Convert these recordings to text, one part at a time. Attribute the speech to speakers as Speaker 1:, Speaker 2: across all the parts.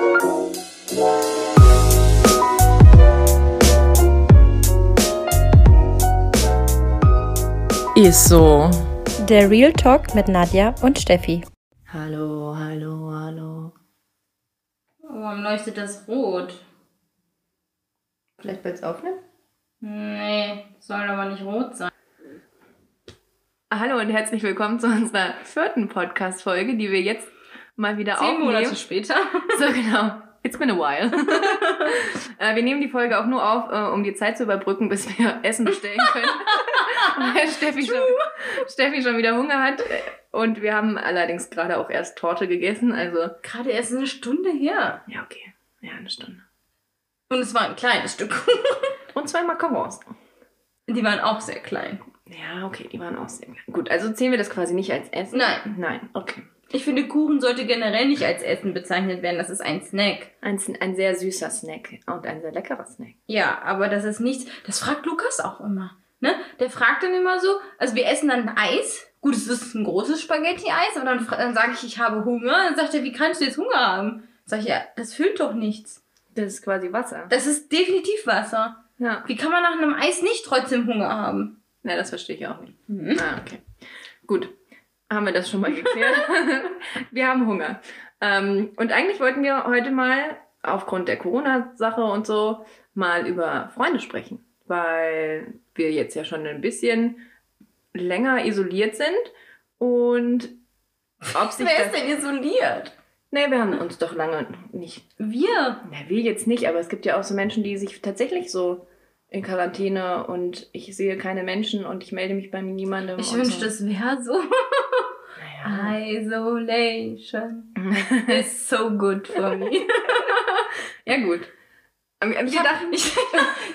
Speaker 1: Ist so.
Speaker 2: Der Real Talk mit Nadja und Steffi.
Speaker 1: Hallo, hallo, hallo.
Speaker 3: Warum leuchtet das rot?
Speaker 2: Vielleicht willst du aufnehmen?
Speaker 3: Nee, soll aber nicht rot sein.
Speaker 1: Hallo und herzlich willkommen zu unserer vierten Podcast-Folge, die wir jetzt mal wieder
Speaker 3: Zehn
Speaker 1: aufnehmen.
Speaker 3: Monate später.
Speaker 1: So genau. It's been a while. äh, wir nehmen die Folge auch nur auf, äh, um die Zeit zu überbrücken, bis wir Essen bestellen können. Weil Steffi schon, Steffi schon wieder Hunger hat. Und wir haben allerdings gerade auch erst Torte gegessen. Also,
Speaker 3: Gerade erst eine Stunde her.
Speaker 1: ja, okay. Ja, eine Stunde.
Speaker 3: Und es war ein kleines Stück.
Speaker 1: Und zwei Macarons.
Speaker 3: Die waren auch sehr klein.
Speaker 1: Ja, okay, die waren auch sehr klein. Gut, also zählen wir das quasi nicht als Essen?
Speaker 3: Nein.
Speaker 1: Nein, okay.
Speaker 3: Ich finde, Kuchen sollte generell nicht als Essen bezeichnet werden. Das ist ein Snack.
Speaker 1: Ein, ein sehr süßer Snack und ein sehr leckerer Snack.
Speaker 3: Ja, aber das ist nichts. Das fragt Lukas auch immer. Ne? Der fragt dann immer so, also wir essen dann Eis. Gut, es ist ein großes Spaghetti-Eis, aber dann, dann sage ich, ich habe Hunger. Dann sagt er, wie kannst du jetzt Hunger haben? Sag ich, ja, das füllt doch nichts.
Speaker 1: Das ist quasi Wasser.
Speaker 3: Das ist definitiv Wasser.
Speaker 1: Ja.
Speaker 3: Wie kann man nach einem Eis nicht trotzdem Hunger haben?
Speaker 1: Ja, das verstehe ich auch nicht.
Speaker 3: Mhm.
Speaker 1: Ah, okay. Gut. Haben wir das schon mal geklärt? wir haben Hunger. Ähm, und eigentlich wollten wir heute mal, aufgrund der Corona-Sache und so, mal über Freunde sprechen. Weil wir jetzt ja schon ein bisschen länger isoliert sind. Und ob sich
Speaker 3: Wer ist denn isoliert?
Speaker 1: Nee, wir haben uns doch lange nicht
Speaker 3: Wir.
Speaker 1: Na, wir jetzt nicht, aber es gibt ja auch so Menschen, die sich tatsächlich so in Quarantäne und ich sehe keine Menschen und ich melde mich bei niemandem.
Speaker 3: Ich wünschte,
Speaker 1: so.
Speaker 3: das wäre so.
Speaker 1: Naja.
Speaker 3: Isolation is so good for me.
Speaker 1: ja, gut. Aber Wir
Speaker 3: Ich hab, ich,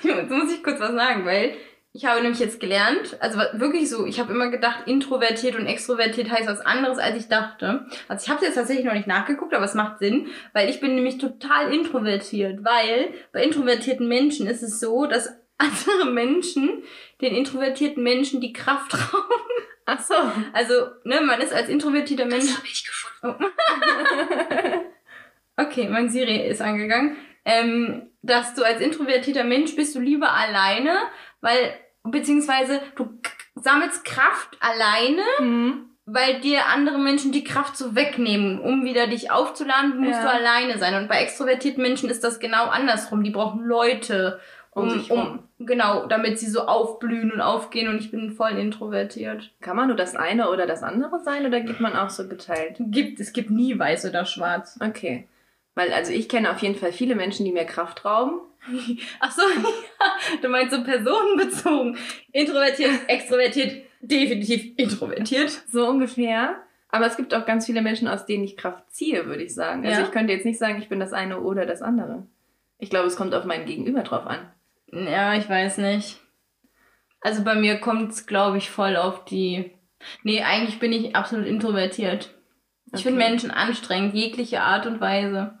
Speaker 3: jetzt muss ich kurz was sagen, weil ich habe nämlich jetzt gelernt, also wirklich so, ich habe immer gedacht, introvertiert und extrovertiert heißt was anderes, als ich dachte. Also ich habe es jetzt tatsächlich noch nicht nachgeguckt, aber es macht Sinn, weil ich bin nämlich total introvertiert, weil bei introvertierten Menschen ist es so, dass andere Menschen den introvertierten Menschen die Kraft rauben.
Speaker 1: ach so.
Speaker 3: Also, ne, man ist als introvertierter Mensch.
Speaker 1: ich gefunden.
Speaker 3: Okay, mein Siri ist angegangen. Ähm, dass du als introvertierter Mensch bist du lieber alleine, weil, beziehungsweise du sammelst Kraft alleine,
Speaker 1: Hm.
Speaker 3: weil dir andere Menschen die Kraft so wegnehmen. Um wieder dich aufzuladen, musst
Speaker 1: Ja.
Speaker 3: du alleine sein. Und bei extrovertierten Menschen ist das genau andersrum. Die brauchen Leute,
Speaker 1: Um
Speaker 3: um,
Speaker 1: sich
Speaker 3: um, genau, damit sie so aufblühen und aufgehen. Und ich bin voll introvertiert.
Speaker 1: Kann man nur das eine oder das andere sein oder geht man auch so geteilt?
Speaker 3: Gibt, es gibt nie weiß oder schwarz.
Speaker 1: Okay. Weil, also ich kenne auf jeden Fall viele Menschen, die mir Kraft rauben.
Speaker 3: Ach so, ja, du meinst so personenbezogen. Introvertiert, extrovertiert, definitiv introvertiert.
Speaker 1: So ungefähr. Aber es gibt auch ganz viele Menschen, aus denen ich Kraft ziehe, würde ich sagen. Also
Speaker 3: Ja.
Speaker 1: ich könnte jetzt nicht sagen, ich bin das eine oder das andere. Ich glaube, es kommt auf mein Gegenüber drauf an.
Speaker 3: Ja, ich weiß nicht. Also bei mir kommt es, glaube ich, voll auf die. Nee, eigentlich bin ich absolut introvertiert. Ich
Speaker 1: Okay.
Speaker 3: finde Menschen anstrengend, jegliche Art und Weise.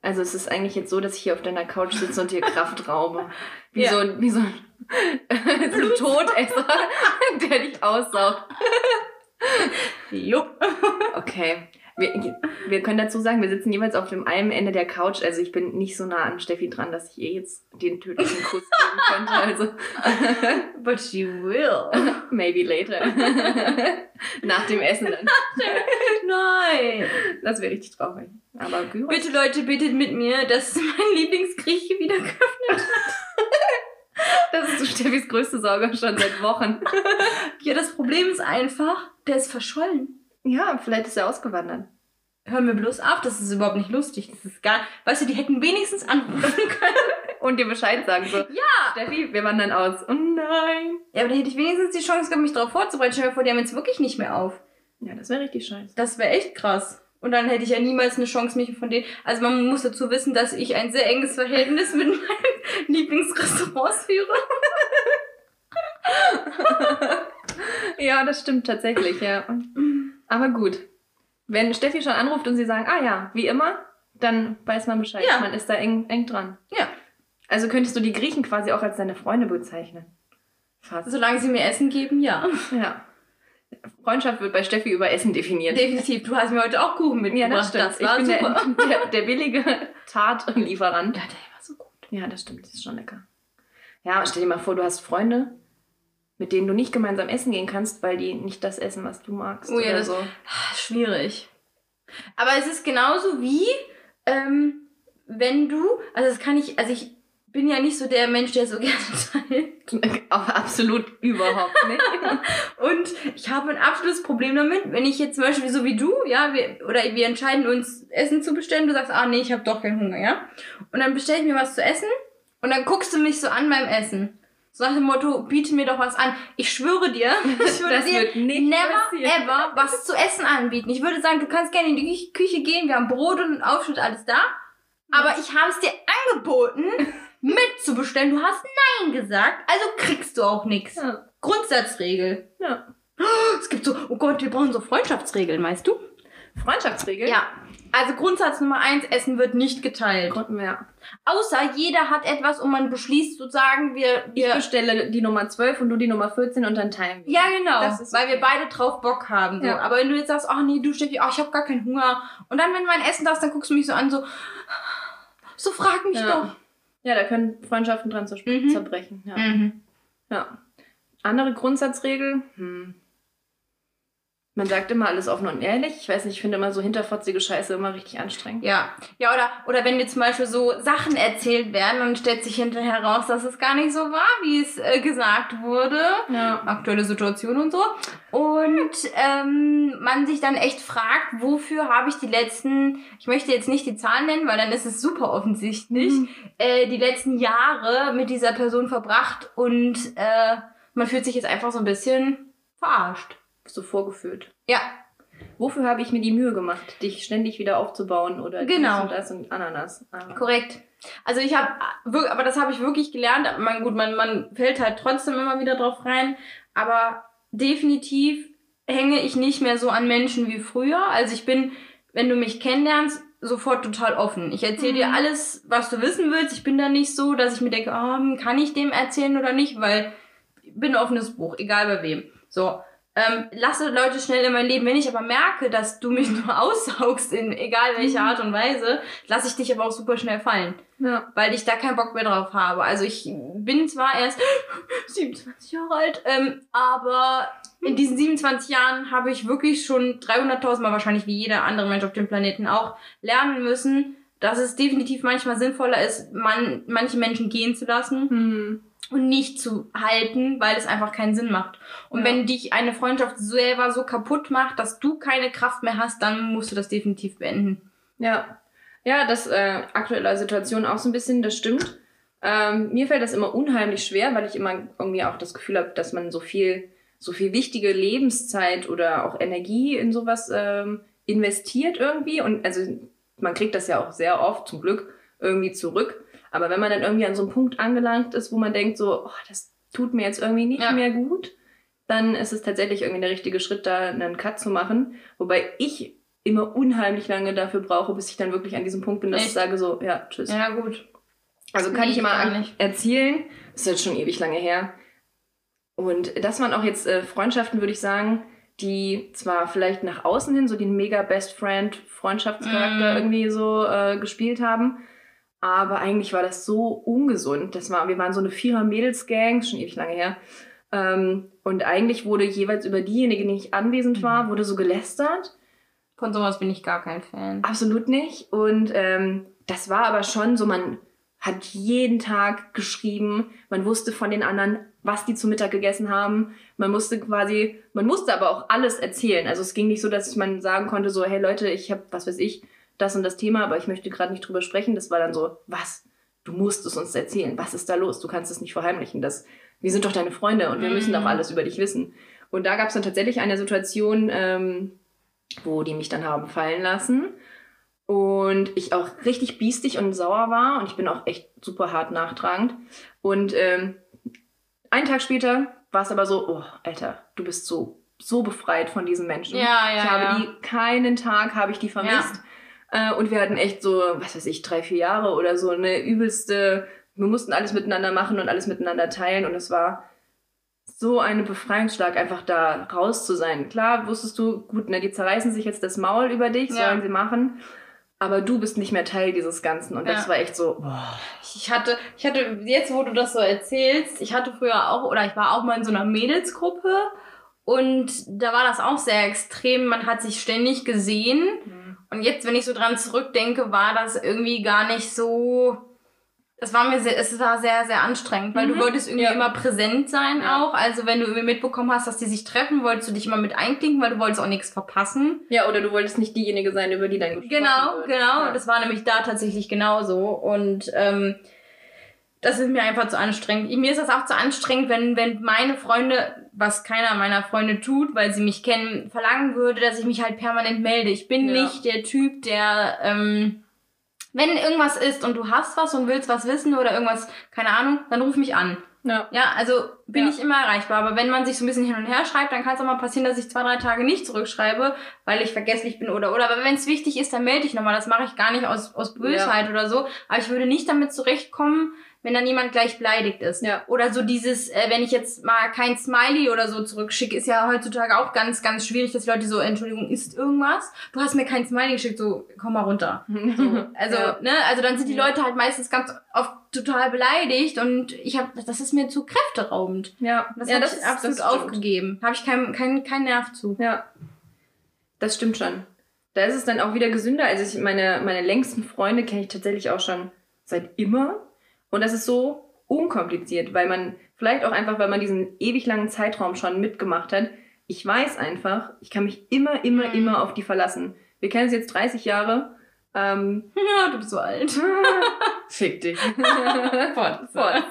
Speaker 1: Also es ist eigentlich jetzt so, dass ich hier auf deiner Couch sitze und dir Kraft raube. Wie
Speaker 3: Ja.
Speaker 1: so ein, wie so ein, so ein Todesser, der dich aussaugt.
Speaker 3: Jo.
Speaker 1: Okay. Wir, wir können dazu sagen, wir sitzen jeweils auf dem einen Ende der Couch. Also ich bin nicht so nah an Steffi dran, dass ich ihr jetzt den tödlichen Kuss geben könnte. Also
Speaker 3: But she will.
Speaker 1: maybe later. Nach dem Essen dann.
Speaker 3: Nein.
Speaker 1: Das wäre richtig traurig. Aber Gyros.
Speaker 3: Bitte Leute, bittet mit mir, dass mein Lieblingsgrieche wieder geöffnet
Speaker 1: Das ist so Steffis größte Sorge schon seit Wochen.
Speaker 3: Ja, das Problem ist einfach, der ist verschollen.
Speaker 1: Ja, vielleicht ist er ausgewandert.
Speaker 3: Hör mir bloß auf, das ist überhaupt nicht lustig. Das ist gar, weißt du, die hätten wenigstens anrufen können.
Speaker 1: Und dir Bescheid sagen so.
Speaker 3: Ja!
Speaker 1: Steffi, wir wandern aus. Oh nein.
Speaker 3: Ja, aber da hätte ich wenigstens die Chance gehabt, mich darauf vorzubereiten. Stell dir vor, die haben jetzt wirklich nicht mehr auf.
Speaker 1: Ja, das wäre richtig scheiße.
Speaker 3: Das wäre echt krass. Und dann hätte ich ja niemals eine Chance, mich von denen. Also man muss dazu wissen, dass ich ein sehr enges Verhältnis mit meinen Lieblingsrestaurants führe.
Speaker 1: Ja, das stimmt tatsächlich, ja. Aber gut. Wenn Steffi schon anruft und sie sagen, ah ja, wie immer, dann weiß man Bescheid.
Speaker 3: Ja.
Speaker 1: Man ist da eng, eng dran.
Speaker 3: Ja.
Speaker 1: Also könntest du die Griechen quasi auch als deine Freunde bezeichnen. Fast.
Speaker 3: Solange sie mir Essen geben, ja.
Speaker 1: Ja. Freundschaft wird bei Steffi über Essen definiert.
Speaker 3: Definitiv. Du hast mir heute auch Kuchen
Speaker 1: ja,
Speaker 3: mitgebracht.
Speaker 1: das stimmt.
Speaker 3: war
Speaker 1: ich bin
Speaker 3: super.
Speaker 1: der, der, der billige Tatlieferant.
Speaker 3: ja, der war so gut.
Speaker 1: Ja, das stimmt. Das ist schon lecker. Ja, stell dir mal vor, du hast Freunde, mit denen du nicht gemeinsam essen gehen kannst, weil die nicht das essen, was du magst.
Speaker 3: Oh ja,
Speaker 1: oder
Speaker 3: das-
Speaker 1: so.
Speaker 3: Schwierig. Aber es ist genauso wie, ähm, wenn du, also das kann ich, also ich bin ja nicht so der Mensch, der so gerne teilt.
Speaker 1: Absolut überhaupt nicht.
Speaker 3: Und ich habe ein absolutes Problem damit, wenn ich jetzt zum Beispiel so wie du, ja, wir, oder wir entscheiden uns, Essen zu bestellen, du sagst, ah nee, ich habe doch keinen Hunger, ja. Und dann bestelle ich mir was zu essen und dann guckst du mich so an beim Essen. So nach dem Motto, biete mir doch was an. Ich schwöre dir, ich würde
Speaker 1: Das
Speaker 3: dir
Speaker 1: wird nicht
Speaker 3: never
Speaker 1: passieren.
Speaker 3: ever was zu essen anbieten. Ich würde sagen, du kannst gerne in die Küche- gehen, wir haben Brot und Aufschnitt, alles da. Aber ich habe es dir angeboten, mitzubestellen. Du hast Nein gesagt, also kriegst du auch nichts.
Speaker 1: Ja.
Speaker 3: Grundsatzregel.
Speaker 1: ja.
Speaker 3: Es gibt so, oh Gott, wir brauchen so Freundschaftsregeln, weißt du?
Speaker 1: Freundschaftsregel?
Speaker 3: Ja. Also Grundsatz Nummer eins, Essen wird nicht geteilt.
Speaker 1: Ja.
Speaker 3: Außer jeder hat etwas und man beschließt sozusagen, wir,
Speaker 1: Ich
Speaker 3: wir
Speaker 1: bestelle die Nummer 12 und du die Nummer 14 und dann teilen wir.
Speaker 3: ja, genau,
Speaker 1: Das ist
Speaker 3: weil
Speaker 1: okay.
Speaker 3: wir beide drauf Bock haben. So.
Speaker 1: Ja.
Speaker 3: Aber wenn du jetzt sagst, ach nee, du Steffi, ach, ich habe gar keinen Hunger. Und dann, wenn du mein Essen da hast, dann guckst du mich so an, so, so frag mich
Speaker 1: Ja.
Speaker 3: doch.
Speaker 1: Ja, da können Freundschaften dran
Speaker 3: Mhm.
Speaker 1: zerbrechen. Ja.
Speaker 3: Mhm.
Speaker 1: ja. Andere Grundsatzregel? Hm. Man sagt immer alles offen und ehrlich. Ich weiß nicht, ich finde immer so hinterfotzige Scheiße immer richtig anstrengend.
Speaker 3: Ja, ja oder, oder wenn dir zum Beispiel so Sachen erzählt werden und stellt sich hinterher raus, dass es gar nicht so war, wie es äh, gesagt wurde.
Speaker 1: Ja.
Speaker 3: aktuelle Situation und so. Und ähm, man sich dann echt fragt, wofür habe ich die letzten, ich möchte jetzt nicht die Zahlen nennen, weil dann ist es super offensichtlich,
Speaker 1: Mhm.
Speaker 3: äh, die letzten Jahre mit dieser Person verbracht und äh, man fühlt sich jetzt einfach so ein bisschen verarscht.
Speaker 1: So vorgeführt.
Speaker 3: Ja,
Speaker 1: Wofür habe ich mir die Mühe gemacht, dich ständig wieder aufzubauen oder
Speaker 3: Genau.
Speaker 1: und das und Ananas? Aber
Speaker 3: korrekt. Also ich habe, aber das habe ich wirklich gelernt. Man, gut, man, man fällt halt trotzdem immer wieder drauf rein, aber definitiv hänge ich nicht mehr so an Menschen wie früher. Also ich bin, wenn du mich kennenlernst, sofort total offen. Ich erzähle dir
Speaker 1: Mhm.
Speaker 3: alles, was du wissen willst. Ich bin da nicht so, dass ich mir denke, ah, hm, kann ich dem erzählen oder nicht, weil ich bin ein offenes Buch, egal bei wem. So. Ähm, lasse Leute schnell in mein Leben. Wenn ich aber merke, dass du mich nur aussaugst, in egal welcher Art und Weise, lasse ich dich aber auch super schnell fallen
Speaker 1: ja.
Speaker 3: weil ich da keinen Bock mehr drauf habe. Also ich bin zwar erst 27 Jahre alt, ähm, aber in diesen 27 Jahren habe ich wirklich schon 300.000 Mal wahrscheinlich wie jeder andere Mensch auf dem Planeten auch lernen müssen, dass es definitiv manchmal sinnvoller ist, man, manche Menschen gehen zu lassen
Speaker 1: Hm.
Speaker 3: Und nicht zu halten, weil es einfach keinen Sinn macht. Und
Speaker 1: Ja.
Speaker 3: wenn dich eine Freundschaft selber so kaputt macht, dass du keine Kraft mehr hast, dann musst du das definitiv beenden.
Speaker 1: Ja. Ja, das äh, aktuelle Situation auch so ein bisschen, das stimmt. Ähm, mir fällt das immer unheimlich schwer, weil ich immer irgendwie auch das Gefühl habe, dass man so viel, so viel wichtige Lebenszeit oder auch Energie in sowas ähm, investiert irgendwie. Und also man kriegt das ja auch sehr oft zum Glück irgendwie zurück. Aber wenn man dann irgendwie an so einem Punkt angelangt ist, wo man denkt, so, oh, das tut mir jetzt irgendwie nicht
Speaker 3: Ja.
Speaker 1: mehr gut, dann ist es tatsächlich irgendwie der richtige Schritt, da einen Cut zu machen. Wobei ich immer unheimlich lange dafür brauche, bis ich dann wirklich an diesem Punkt bin, dass
Speaker 3: Echt?
Speaker 1: ich sage so, ja, tschüss.
Speaker 3: Ja, gut.
Speaker 1: also kann
Speaker 3: nee,
Speaker 1: ich immer erzählen. Das ist jetzt schon ewig lange her. Und das waren auch jetzt äh, Freundschaften, würde ich sagen, die zwar vielleicht nach außen hin so den mega Best Friend Freundschaftscharakter
Speaker 3: Mm.
Speaker 1: irgendwie so äh, gespielt haben, aber eigentlich war das so ungesund. Das war, wir waren so eine Vierer Mädels Gang, schon ewig lange her. Ähm, und eigentlich wurde jeweils über diejenige, die nicht anwesend war, wurde so gelästert.
Speaker 3: Von sowas bin ich gar kein Fan.
Speaker 1: Absolut nicht. Und ähm, das war aber schon so, man hat jeden Tag geschrieben, man wusste von den anderen, was die zu Mittag gegessen haben. Man musste quasi, man musste aber auch alles erzählen. Also es ging nicht so, dass man sagen konnte, so, hey Leute, ich habe, was weiß ich, das und das Thema, aber ich möchte gerade nicht drüber sprechen. Das war dann so, was? Du musst es uns erzählen. Was ist da los? Du kannst es nicht verheimlichen. Das, wir sind doch deine Freunde und wir müssen doch
Speaker 3: Mhm.
Speaker 1: alles über dich wissen. Und da gab es dann tatsächlich eine Situation, ähm, wo die mich dann haben fallen lassen. Und ich auch richtig biestig und sauer war. Und ich bin auch echt super hart nachtragend. Und ähm, einen Tag später war es aber so, oh, Alter, du bist so, so befreit von diesen Menschen.
Speaker 3: Ja, ja,
Speaker 1: ich habe
Speaker 3: ja.
Speaker 1: die, keinen Tag habe ich die vermisst. Äh, und wir hatten echt so, was weiß ich, drei, vier Jahre oder so eine übelste, wir mussten alles miteinander machen und alles miteinander teilen. Und es war so eine Befreiungsschlag, einfach da raus zu sein. Klar, wusstest du, gut, ne, die zerreißen sich jetzt das Maul über dich,
Speaker 3: Ja.
Speaker 1: sollen sie machen. Aber du bist nicht mehr Teil dieses Ganzen. Und das
Speaker 3: Ja.
Speaker 1: war echt so, boah.
Speaker 3: Ich hatte, ich hatte, jetzt wo du das so erzählst, ich hatte früher auch, oder ich war auch mal in so einer Mädelsgruppe und da war das auch sehr extrem. Man hat sich ständig gesehen. Und jetzt, wenn ich so dran zurückdenke, war das irgendwie gar nicht so. Es war mir sehr, es war sehr, sehr anstrengend, weil
Speaker 1: Mhm.
Speaker 3: du wolltest irgendwie
Speaker 1: Ja.
Speaker 3: immer präsent sein
Speaker 1: Ja.
Speaker 3: auch. Also wenn du irgendwie mitbekommen hast, dass die sich treffen, wolltest du dich immer mit einklinken, weil du wolltest auch nichts verpassen.
Speaker 1: Ja, oder du wolltest nicht diejenige sein, über die dann gesprochen
Speaker 3: Genau,
Speaker 1: wird.
Speaker 3: genau.
Speaker 1: Ja.
Speaker 3: Das war nämlich da tatsächlich genauso. Und ähm, das ist mir einfach zu anstrengend. Mir ist das auch zu anstrengend, wenn, wenn meine Freunde, was keiner meiner Freunde tut, weil sie mich kennen, verlangen würde, dass ich mich halt permanent melde. Ich bin
Speaker 1: Ja.
Speaker 3: nicht der Typ, der, ähm, wenn irgendwas ist und du hast was und willst was wissen oder irgendwas, keine Ahnung, dann ruf mich an.
Speaker 1: ja.
Speaker 3: Ja, also bin
Speaker 1: Ja.
Speaker 3: ich immer erreichbar. Aber wenn man sich so ein bisschen hin und her schreibt, dann kann es auch mal passieren, dass ich zwei, drei Tage nicht zurückschreibe, weil ich vergesslich bin oder oder. Aber wenn es wichtig ist, dann melde ich nochmal. Das mache ich gar nicht aus, aus Bösheit oder so. Aber ich würde nicht damit zurechtkommen, wenn dann jemand gleich beleidigt ist.
Speaker 1: Ja.
Speaker 3: Oder so dieses, äh, wenn ich jetzt mal kein Smiley oder so zurückschicke, ist ja heutzutage auch ganz, ganz schwierig, dass die Leute so, Entschuldigung, ist irgendwas? Du hast mir kein Smiley geschickt, so, komm mal runter. So, also,
Speaker 1: Ja.
Speaker 3: ne, also dann sind die. Leute halt meistens ganz oft total beleidigt und ich habe, das ist mir zu kräfteraubend.
Speaker 1: Ja,
Speaker 3: Das
Speaker 1: ja, das
Speaker 3: ich
Speaker 1: ist
Speaker 3: absolut
Speaker 1: das
Speaker 3: aufgegeben. Habe ich keinen kein, kein Nerv zu.
Speaker 1: Ja, das stimmt schon. Da ist es dann auch wieder gesünder. Also ich, meine, meine längsten Freunde kenne ich tatsächlich auch schon seit immer. Und das ist so unkompliziert, weil man, vielleicht auch einfach, weil man diesen ewig langen Zeitraum schon mitgemacht hat. Ich weiß einfach, ich kann mich immer, immer,
Speaker 3: Mhm.
Speaker 1: immer auf die verlassen. Wir kennen es jetzt 30 Jahre. Ähm,
Speaker 3: Ja, du bist so alt.
Speaker 1: fick dich.
Speaker 3: Fort.
Speaker 1: Fort.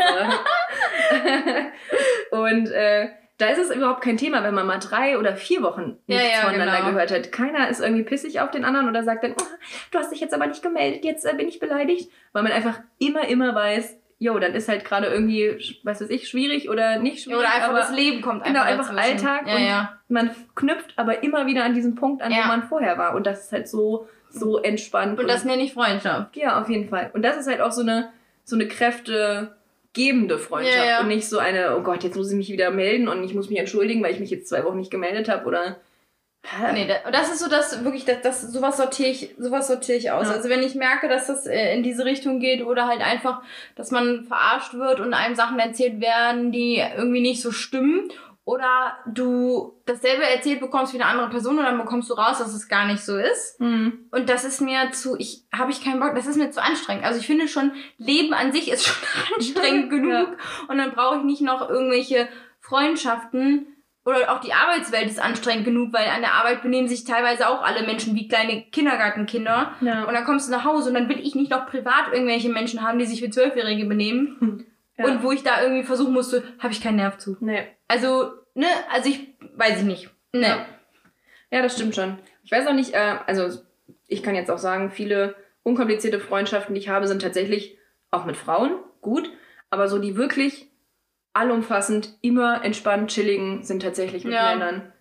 Speaker 1: Und äh, da ist es überhaupt kein Thema, wenn man mal drei oder vier Wochen
Speaker 3: Ja,
Speaker 1: nichts
Speaker 3: ja,
Speaker 1: voneinander
Speaker 3: genau.
Speaker 1: gehört hat. Keiner ist irgendwie pissig auf den anderen oder sagt dann, oh, du hast dich jetzt aber nicht gemeldet, jetzt äh, bin ich beleidigt. Weil man einfach immer, immer weiß, jo, dann ist halt gerade irgendwie, was weiß ich, schwierig oder nicht schwierig.
Speaker 3: Oder einfach
Speaker 1: aber
Speaker 3: das Leben kommt
Speaker 1: Genau,
Speaker 3: einfach
Speaker 1: einfach
Speaker 3: dazwischen.
Speaker 1: Alltag
Speaker 3: Ja,
Speaker 1: und
Speaker 3: ja.
Speaker 1: man knüpft aber immer wieder an diesen Punkt an,
Speaker 3: Ja.
Speaker 1: wo man vorher war. Und das ist halt so, so entspannt.
Speaker 3: Und das nenne ich Freundschaft.
Speaker 1: Ja, auf jeden Fall. Und das ist halt auch so eine, so eine kräftegebende Freundschaft
Speaker 3: Ja, ja.
Speaker 1: und nicht so eine, oh Gott, jetzt muss ich mich wieder melden und ich muss mich entschuldigen, weil ich mich jetzt zwei Wochen nicht gemeldet habe oder.
Speaker 3: Nee, das ist so das wirklich, das, das sowas sortiere ich, sowas sortiere ich aus.
Speaker 1: Ja.
Speaker 3: Also wenn ich merke, dass das äh, in diese Richtung geht oder halt einfach, dass man verarscht wird und einem Sachen erzählt werden, die irgendwie nicht so stimmen. Oder du dasselbe erzählt bekommst wie eine andere Person und dann bekommst du raus, dass es gar nicht so ist.
Speaker 1: Hm.
Speaker 3: Und das ist mir zu, ich habe ich keinen Bock, das ist mir zu anstrengend. Also ich finde schon, Leben an sich ist schon anstrengend genug.
Speaker 1: Ja.
Speaker 3: Und dann brauche ich nicht noch irgendwelche Freundschaften. Oder auch die Arbeitswelt ist anstrengend genug, weil an der Arbeit benehmen sich teilweise auch alle Menschen wie kleine Kindergartenkinder.
Speaker 1: Ja.
Speaker 3: Und dann kommst du nach Hause und dann will ich nicht noch privat irgendwelche Menschen haben, die sich wie Zwölfjährige benehmen.
Speaker 1: Ja.
Speaker 3: Und wo ich da irgendwie versuchen musste, habe ich keinen Nerv zu.
Speaker 1: nee.
Speaker 3: Also, ne, also ich weiß ich nicht. Ne.
Speaker 1: Ja. Ja, das stimmt schon. Ich weiß auch nicht, äh, also ich kann jetzt auch sagen, viele unkomplizierte Freundschaften, die ich habe, sind tatsächlich auch mit Frauen gut, aber so die wirklich allumfassend, immer entspannt, chilligen, sind tatsächlich mit
Speaker 3: Ja.
Speaker 1: Männern.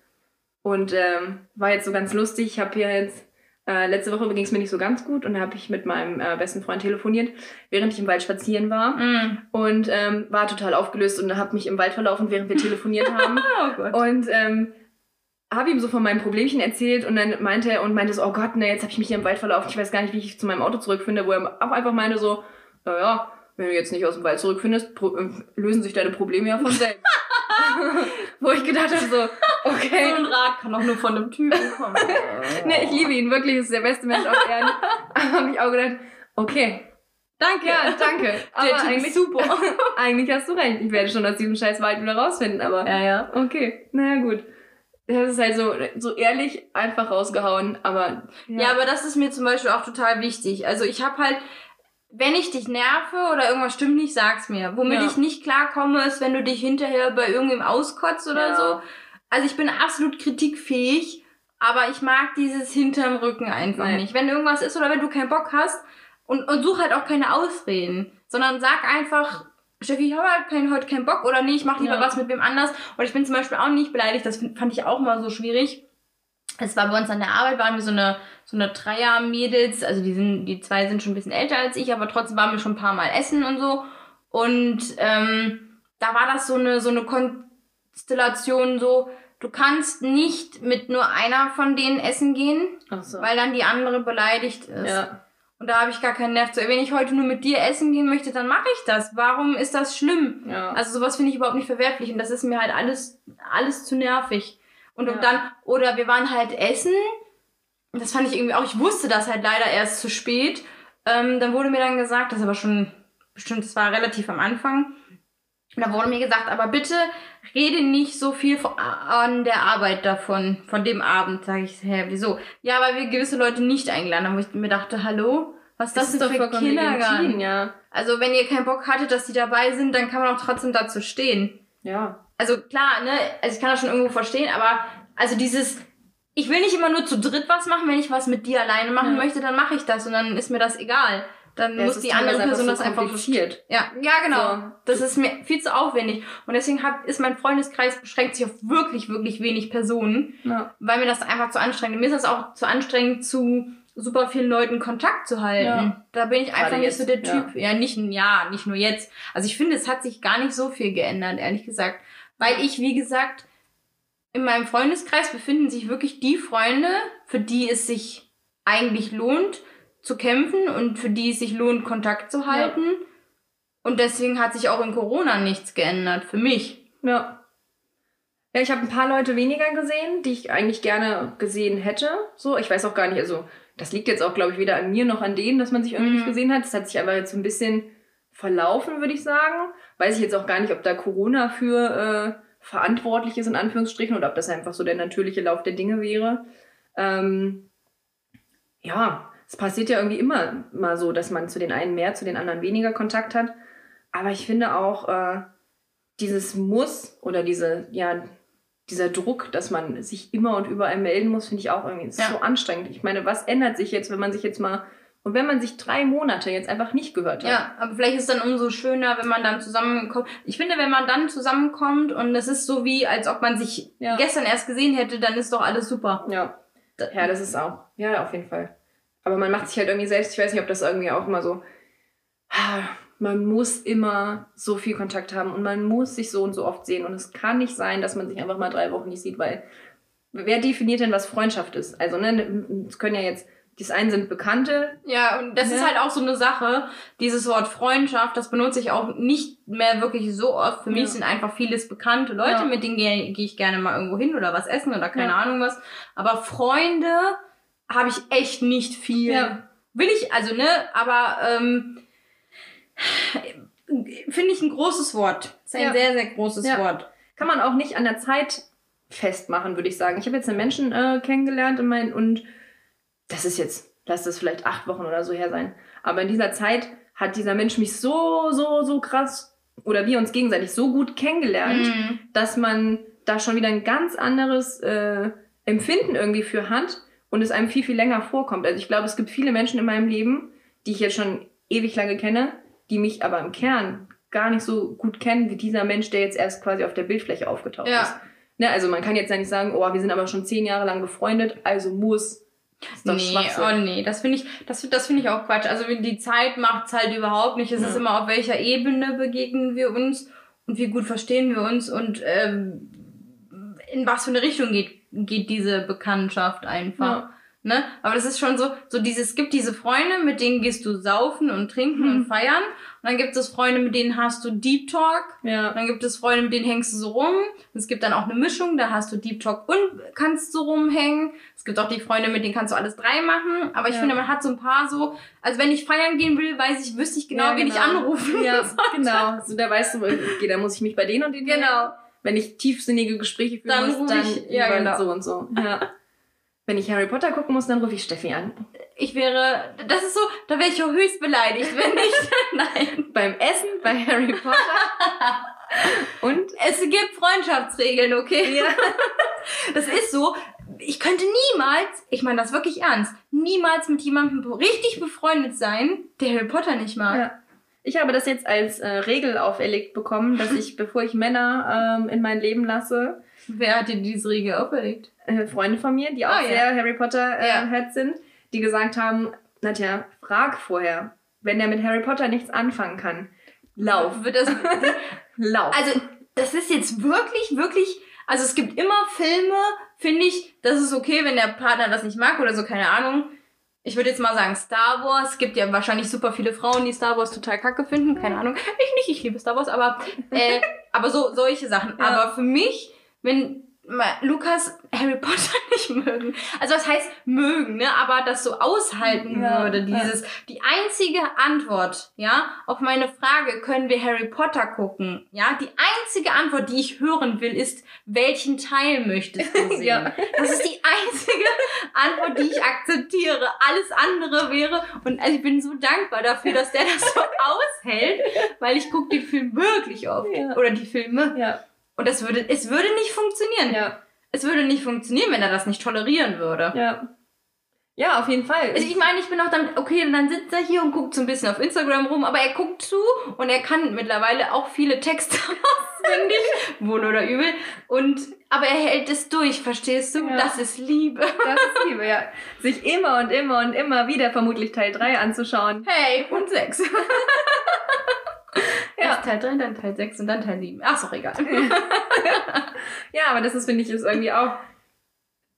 Speaker 1: Und ähm, war jetzt so ganz lustig. Ich habe hier jetzt, äh, letzte Woche ging es mir nicht so ganz gut und da habe ich mit meinem äh, besten Freund telefoniert, während ich im Wald spazieren war.
Speaker 3: Mm.
Speaker 1: Und ähm, war total aufgelöst und habe mich im Wald verlaufen, während wir telefoniert haben.
Speaker 3: Oh.
Speaker 1: Und ähm, habe ihm so von meinem Problemchen erzählt und dann meinte er und meinte so, oh Gott, ne, jetzt habe ich mich hier im Wald verlaufen, ich weiß gar nicht, wie ich zu meinem Auto zurückfinde, wo er auch einfach meinte so, naja, wenn du jetzt nicht aus dem Wald zurückfindest, äh, lösen sich deine Probleme ja von selbst. wo ich gedacht habe so, okay.
Speaker 3: So ein Rat kann auch nur von einem Typen kommen.
Speaker 1: Ne, ich liebe ihn, wirklich, ist der beste Mensch auf Erden. Aber habe ich auch gedacht, okay,
Speaker 3: Danke.
Speaker 1: ja, danke. Aber
Speaker 3: Der
Speaker 1: eigentlich,
Speaker 3: ist super.
Speaker 1: eigentlich hast du recht. Ich werde schon aus diesem scheiß Wald wieder rausfinden, aber
Speaker 3: Ja, ja.
Speaker 1: Okay, naja gut. Das ist halt so, so ehrlich einfach rausgehauen, aber.
Speaker 3: Ja. aber das ist mir zum Beispiel auch total wichtig. Also ich habe halt, wenn ich dich nerve oder irgendwas stimmt nicht, sag's mir. Womit
Speaker 1: Ja.
Speaker 3: ich nicht klarkomme, ist, wenn du dich hinterher bei irgendwem auskotzt oder
Speaker 1: Ja.
Speaker 3: so. Also ich bin absolut kritikfähig, aber ich mag dieses hinterm Rücken einfach
Speaker 1: Nee.
Speaker 3: nicht. Wenn irgendwas ist oder wenn du keinen Bock hast und, und such halt auch keine Ausreden, sondern sag einfach, Steffi, ich habe halt kein, heute keinen Bock oder nee, ich mache lieber
Speaker 1: Ja.
Speaker 3: was mit wem anders. Und ich bin zum Beispiel auch nicht beleidigt, das fand ich auch mal so schwierig. Es war bei uns an der Arbeit, waren wir so eine, so eine Dreier-Mädels, also die sind, die zwei sind schon ein bisschen älter als ich, aber trotzdem waren wir schon ein paar Mal essen und so. Und ähm, da war das so eine, so eine Konstellation so, du kannst nicht mit nur einer von denen essen gehen,
Speaker 1: so.
Speaker 3: weil dann die andere beleidigt ist.
Speaker 1: ja.
Speaker 3: Und da habe ich gar keinen Nerv zu. Wenn ich heute nur mit dir essen gehen möchte, dann mache ich das. Warum ist das schlimm?
Speaker 1: Ja.
Speaker 3: Also sowas finde ich überhaupt nicht verwerflich und das ist mir halt alles, alles zu nervig. Und,
Speaker 1: Ja.
Speaker 3: und dann, oder wir waren halt essen, und das fand ich irgendwie auch, ich wusste das halt leider erst zu spät. Ähm, dann wurde mir dann gesagt, das aber schon, bestimmt, das war relativ am Anfang, da wurde mir gesagt, aber bitte rede nicht so viel von, an der Arbeit davon, von dem Abend. Sag ich, hä, wieso? Ja, weil wir gewisse Leute nicht eingeladen haben, wo ich mir dachte, hallo, was ist das, denn für Kindergarten?
Speaker 1: ja.
Speaker 3: Also wenn ihr keinen Bock hattet, dass die dabei sind, dann kann man auch trotzdem dazu stehen.
Speaker 1: Ja.
Speaker 3: Also klar, ne, also ich kann das schon irgendwo verstehen, aber also dieses, ich will nicht immer nur zu dritt was machen, wenn ich was mit dir alleine machen
Speaker 1: Ja.
Speaker 3: möchte, dann mache ich das und dann ist mir das egal. Dann
Speaker 1: Ja,
Speaker 3: muss die andere Person
Speaker 1: einfach
Speaker 3: das
Speaker 1: so
Speaker 3: einfach
Speaker 1: kompliziert.
Speaker 3: Ja, ja, genau.
Speaker 1: So.
Speaker 3: Das ist mir viel zu aufwendig. Und deswegen hab, ist mein Freundeskreis beschränkt sich auf wirklich, wirklich wenig Personen,
Speaker 1: Ja.
Speaker 3: weil mir das einfach zu anstrengend ist. Mir ist das auch zu anstrengend, zu super vielen Leuten Kontakt zu halten.
Speaker 1: Ja.
Speaker 3: Da bin ich einfach
Speaker 1: Gerade
Speaker 3: nicht
Speaker 1: jetzt,
Speaker 3: so der
Speaker 1: ja.
Speaker 3: Typ. Ja. nicht ein Ja, nicht nur jetzt. Also ich finde, es hat sich gar nicht so viel geändert, ehrlich gesagt. Weil ich, wie gesagt, in meinem Freundeskreis befinden sich wirklich die Freunde, für die es sich eigentlich lohnt zu kämpfen und für die es sich lohnt, Kontakt zu halten. Und deswegen hat sich auch in Corona nichts geändert, für mich.
Speaker 1: Ja. Ja, ich habe ein paar Leute weniger gesehen, die ich eigentlich gerne gesehen hätte. So, ich weiß auch gar nicht, also das liegt jetzt auch, glaube ich, weder an mir noch an denen, dass man sich irgendwie
Speaker 3: Mhm.
Speaker 1: nicht gesehen hat. Das hat sich aber jetzt so ein bisschen verlaufen, würde ich sagen. Weiß ich jetzt auch gar nicht, ob da Corona für äh, verantwortlich ist, in Anführungsstrichen, oder ob das einfach so der natürliche Lauf der Dinge wäre. Ähm, ja, es passiert ja irgendwie immer mal so, dass man zu den einen mehr, zu den anderen weniger Kontakt hat. Aber ich finde auch, äh, dieses Muss oder diese, ja, dieser Druck, dass man sich immer und überall melden muss, finde ich auch irgendwie
Speaker 3: Ja.
Speaker 1: so anstrengend. Ich meine, was ändert sich jetzt, wenn man sich jetzt mal und wenn man sich drei Monate jetzt einfach nicht gehört hat?
Speaker 3: Ja, aber vielleicht ist es dann umso schöner, wenn man dann zusammenkommt. Ich finde, wenn man dann zusammenkommt und es ist so wie, als ob man sich
Speaker 1: Ja.
Speaker 3: gestern erst gesehen hätte, dann ist doch alles super.
Speaker 1: Ja. Ja, das ist auch. Ja, auf jeden Fall. Aber man macht sich halt irgendwie selbst, ich weiß nicht, ob das irgendwie auch immer so. Man muss immer so viel Kontakt haben und man muss sich so und so oft sehen. Und es kann nicht sein, dass man sich einfach mal drei Wochen nicht sieht, weil wer definiert denn, was Freundschaft ist? Also, ne, es können ja jetzt, das einen sind Bekannte,
Speaker 3: Ja, und das
Speaker 1: Ja.
Speaker 3: ist halt auch so eine Sache. Dieses Wort Freundschaft, das benutze ich auch nicht mehr wirklich so oft. Für mich
Speaker 1: Ja.
Speaker 3: sind einfach vieles bekannte Leute,
Speaker 1: Ja.
Speaker 3: mit denen gehe gehe ich gerne mal irgendwo hin oder was essen oder keine. Ahnung was. Aber Freunde habe ich echt nicht viel. Will ich, also ne, aber ähm, finde ich ein großes Wort. Ist ein sehr, sehr großes. Wort.
Speaker 1: kann man auch nicht an der Zeit festmachen, würde ich sagen. Ich habe jetzt einen Menschen äh, kennengelernt in mein, und das ist jetzt, lass das vielleicht acht Wochen oder so her sein. Aber in dieser Zeit hat dieser Mensch mich so, so, so krass oder wir uns gegenseitig so gut kennengelernt,
Speaker 3: Mhm.
Speaker 1: dass man da schon wieder ein ganz anderes äh, Empfinden irgendwie für hat und es einem viel, viel länger vorkommt. Also ich glaube, es gibt viele Menschen in meinem Leben, die ich jetzt schon ewig lange kenne, die mich aber im Kern gar nicht so gut kennen wie dieser Mensch, der jetzt erst quasi auf der Bildfläche aufgetaucht
Speaker 3: Ja.
Speaker 1: ist. Ne, also man kann jetzt ja nicht sagen, oh, wir sind aber schon zehn Jahre lang befreundet, also muss.
Speaker 3: Nee, oh nee, das finde ich, das, das finde ich auch Quatsch. Also die Zeit macht's halt überhaupt nicht. Es
Speaker 1: Ja.
Speaker 3: ist immer auf welcher Ebene begegnen wir uns und wie gut verstehen wir uns und ähm, in was für eine Richtung geht, geht diese Bekanntschaft einfach.
Speaker 1: Ja.
Speaker 3: Ne? Aber das ist schon so, so dieses, es gibt diese Freunde, mit denen gehst du saufen und trinken
Speaker 1: Hm.
Speaker 3: und feiern. Und dann gibt es Freunde, mit denen hast du Deep Talk.
Speaker 1: Ja.
Speaker 3: Dann gibt es Freunde, mit denen hängst du so rum. Es gibt dann auch eine Mischung, da hast du Deep Talk und kannst so rumhängen. Es gibt auch die Freunde, mit denen kannst du alles drei machen. Aber ich
Speaker 1: Ja.
Speaker 3: finde, man hat so ein paar so, also wenn ich feiern gehen will, weiß ich, wüsste ich genau,
Speaker 1: Ja,
Speaker 3: wen ich anrufen
Speaker 1: Ja,
Speaker 3: sollte.
Speaker 1: genau. So, da weißt du, okay, da muss ich mich bei denen und denen
Speaker 3: Genau.
Speaker 1: Wenn ich tiefsinnige Gespräche führen
Speaker 3: Dann
Speaker 1: muss, dann
Speaker 3: ich- ja, genau.
Speaker 1: so und so. Ja. Wenn ich Harry Potter gucken muss, dann rufe ich Steffi an.
Speaker 3: Ich wäre, das ist so, da wäre ich auch höchst beleidigt, wenn nicht. Nein.
Speaker 1: Beim Essen bei Harry Potter. und
Speaker 3: Es gibt Freundschaftsregeln, okay?
Speaker 1: ja.
Speaker 3: Das ist so. Ich könnte niemals, ich meine das wirklich ernst, niemals mit jemandem richtig befreundet sein, der Harry Potter nicht mag.
Speaker 1: Ja. Ich habe das jetzt als äh, Regel auferlegt bekommen, dass ich, bevor ich Männer ähm, in mein Leben lasse,
Speaker 3: Wer hat dir diese Regel auferlegt?
Speaker 1: äh, Freunde von mir, die auch
Speaker 3: Ah, ja.
Speaker 1: sehr Harry Potter äh,
Speaker 3: Ja.
Speaker 1: Heads sind, die gesagt haben, Nadja, frag vorher, wenn der mit Harry Potter nichts anfangen kann, lauf,
Speaker 3: Wird das,
Speaker 1: lauf.
Speaker 3: also, das ist jetzt wirklich, wirklich, also es gibt immer Filme, finde ich, das ist okay, wenn der Partner das nicht mag oder so, keine Ahnung. Ich würde jetzt mal sagen Star Wars. Es gibt ja wahrscheinlich super viele Frauen, die Star Wars total kacke finden. Keine Ahnung. Ich nicht, ich liebe Star Wars, aber, äh, aber so, solche Sachen.
Speaker 1: Ja.
Speaker 3: Aber für mich, wenn Lukas Harry Potter nicht mögen, also was heißt mögen, ne, aber das so aushalten
Speaker 1: Ja,
Speaker 3: würde,
Speaker 1: ja.
Speaker 3: dieses, die einzige Antwort, ja, auf meine Frage, können wir Harry Potter gucken, ja, die einzige Antwort, die ich hören will, ist, welchen Teil möchtest du sehen?
Speaker 1: Ja.
Speaker 3: Das ist die einzige Antwort, die ich akzeptiere. Alles andere wäre, und also ich bin so dankbar dafür, dass der das so aushält, weil ich gucke den Film wirklich oft.
Speaker 1: Ja.
Speaker 3: Oder die Filme.
Speaker 1: Ja.
Speaker 3: Und das würde, es würde nicht funktionieren.
Speaker 1: Ja.
Speaker 3: Es würde nicht funktionieren, wenn er das nicht tolerieren würde.
Speaker 1: Ja. Ja, auf jeden Fall.
Speaker 3: Also ich meine, ich bin auch damit, okay, und dann sitzt er hier und guckt so ein bisschen auf Instagram rum, aber er guckt zu und er kann mittlerweile auch viele Texte auswendig, wohl oder übel. Und, aber er hält es durch, verstehst du?
Speaker 1: Ja.
Speaker 3: Das ist Liebe.
Speaker 1: Das ist Liebe, ja. Sich immer und immer und immer wieder vermutlich Teil 3 anzuschauen.
Speaker 3: Hey, und sechs.
Speaker 1: Ja.
Speaker 3: Teil 3, dann Teil 6 und dann Teil 7. Ach, ist doch egal.
Speaker 1: Ja, aber das ist, finde ich, ist irgendwie auch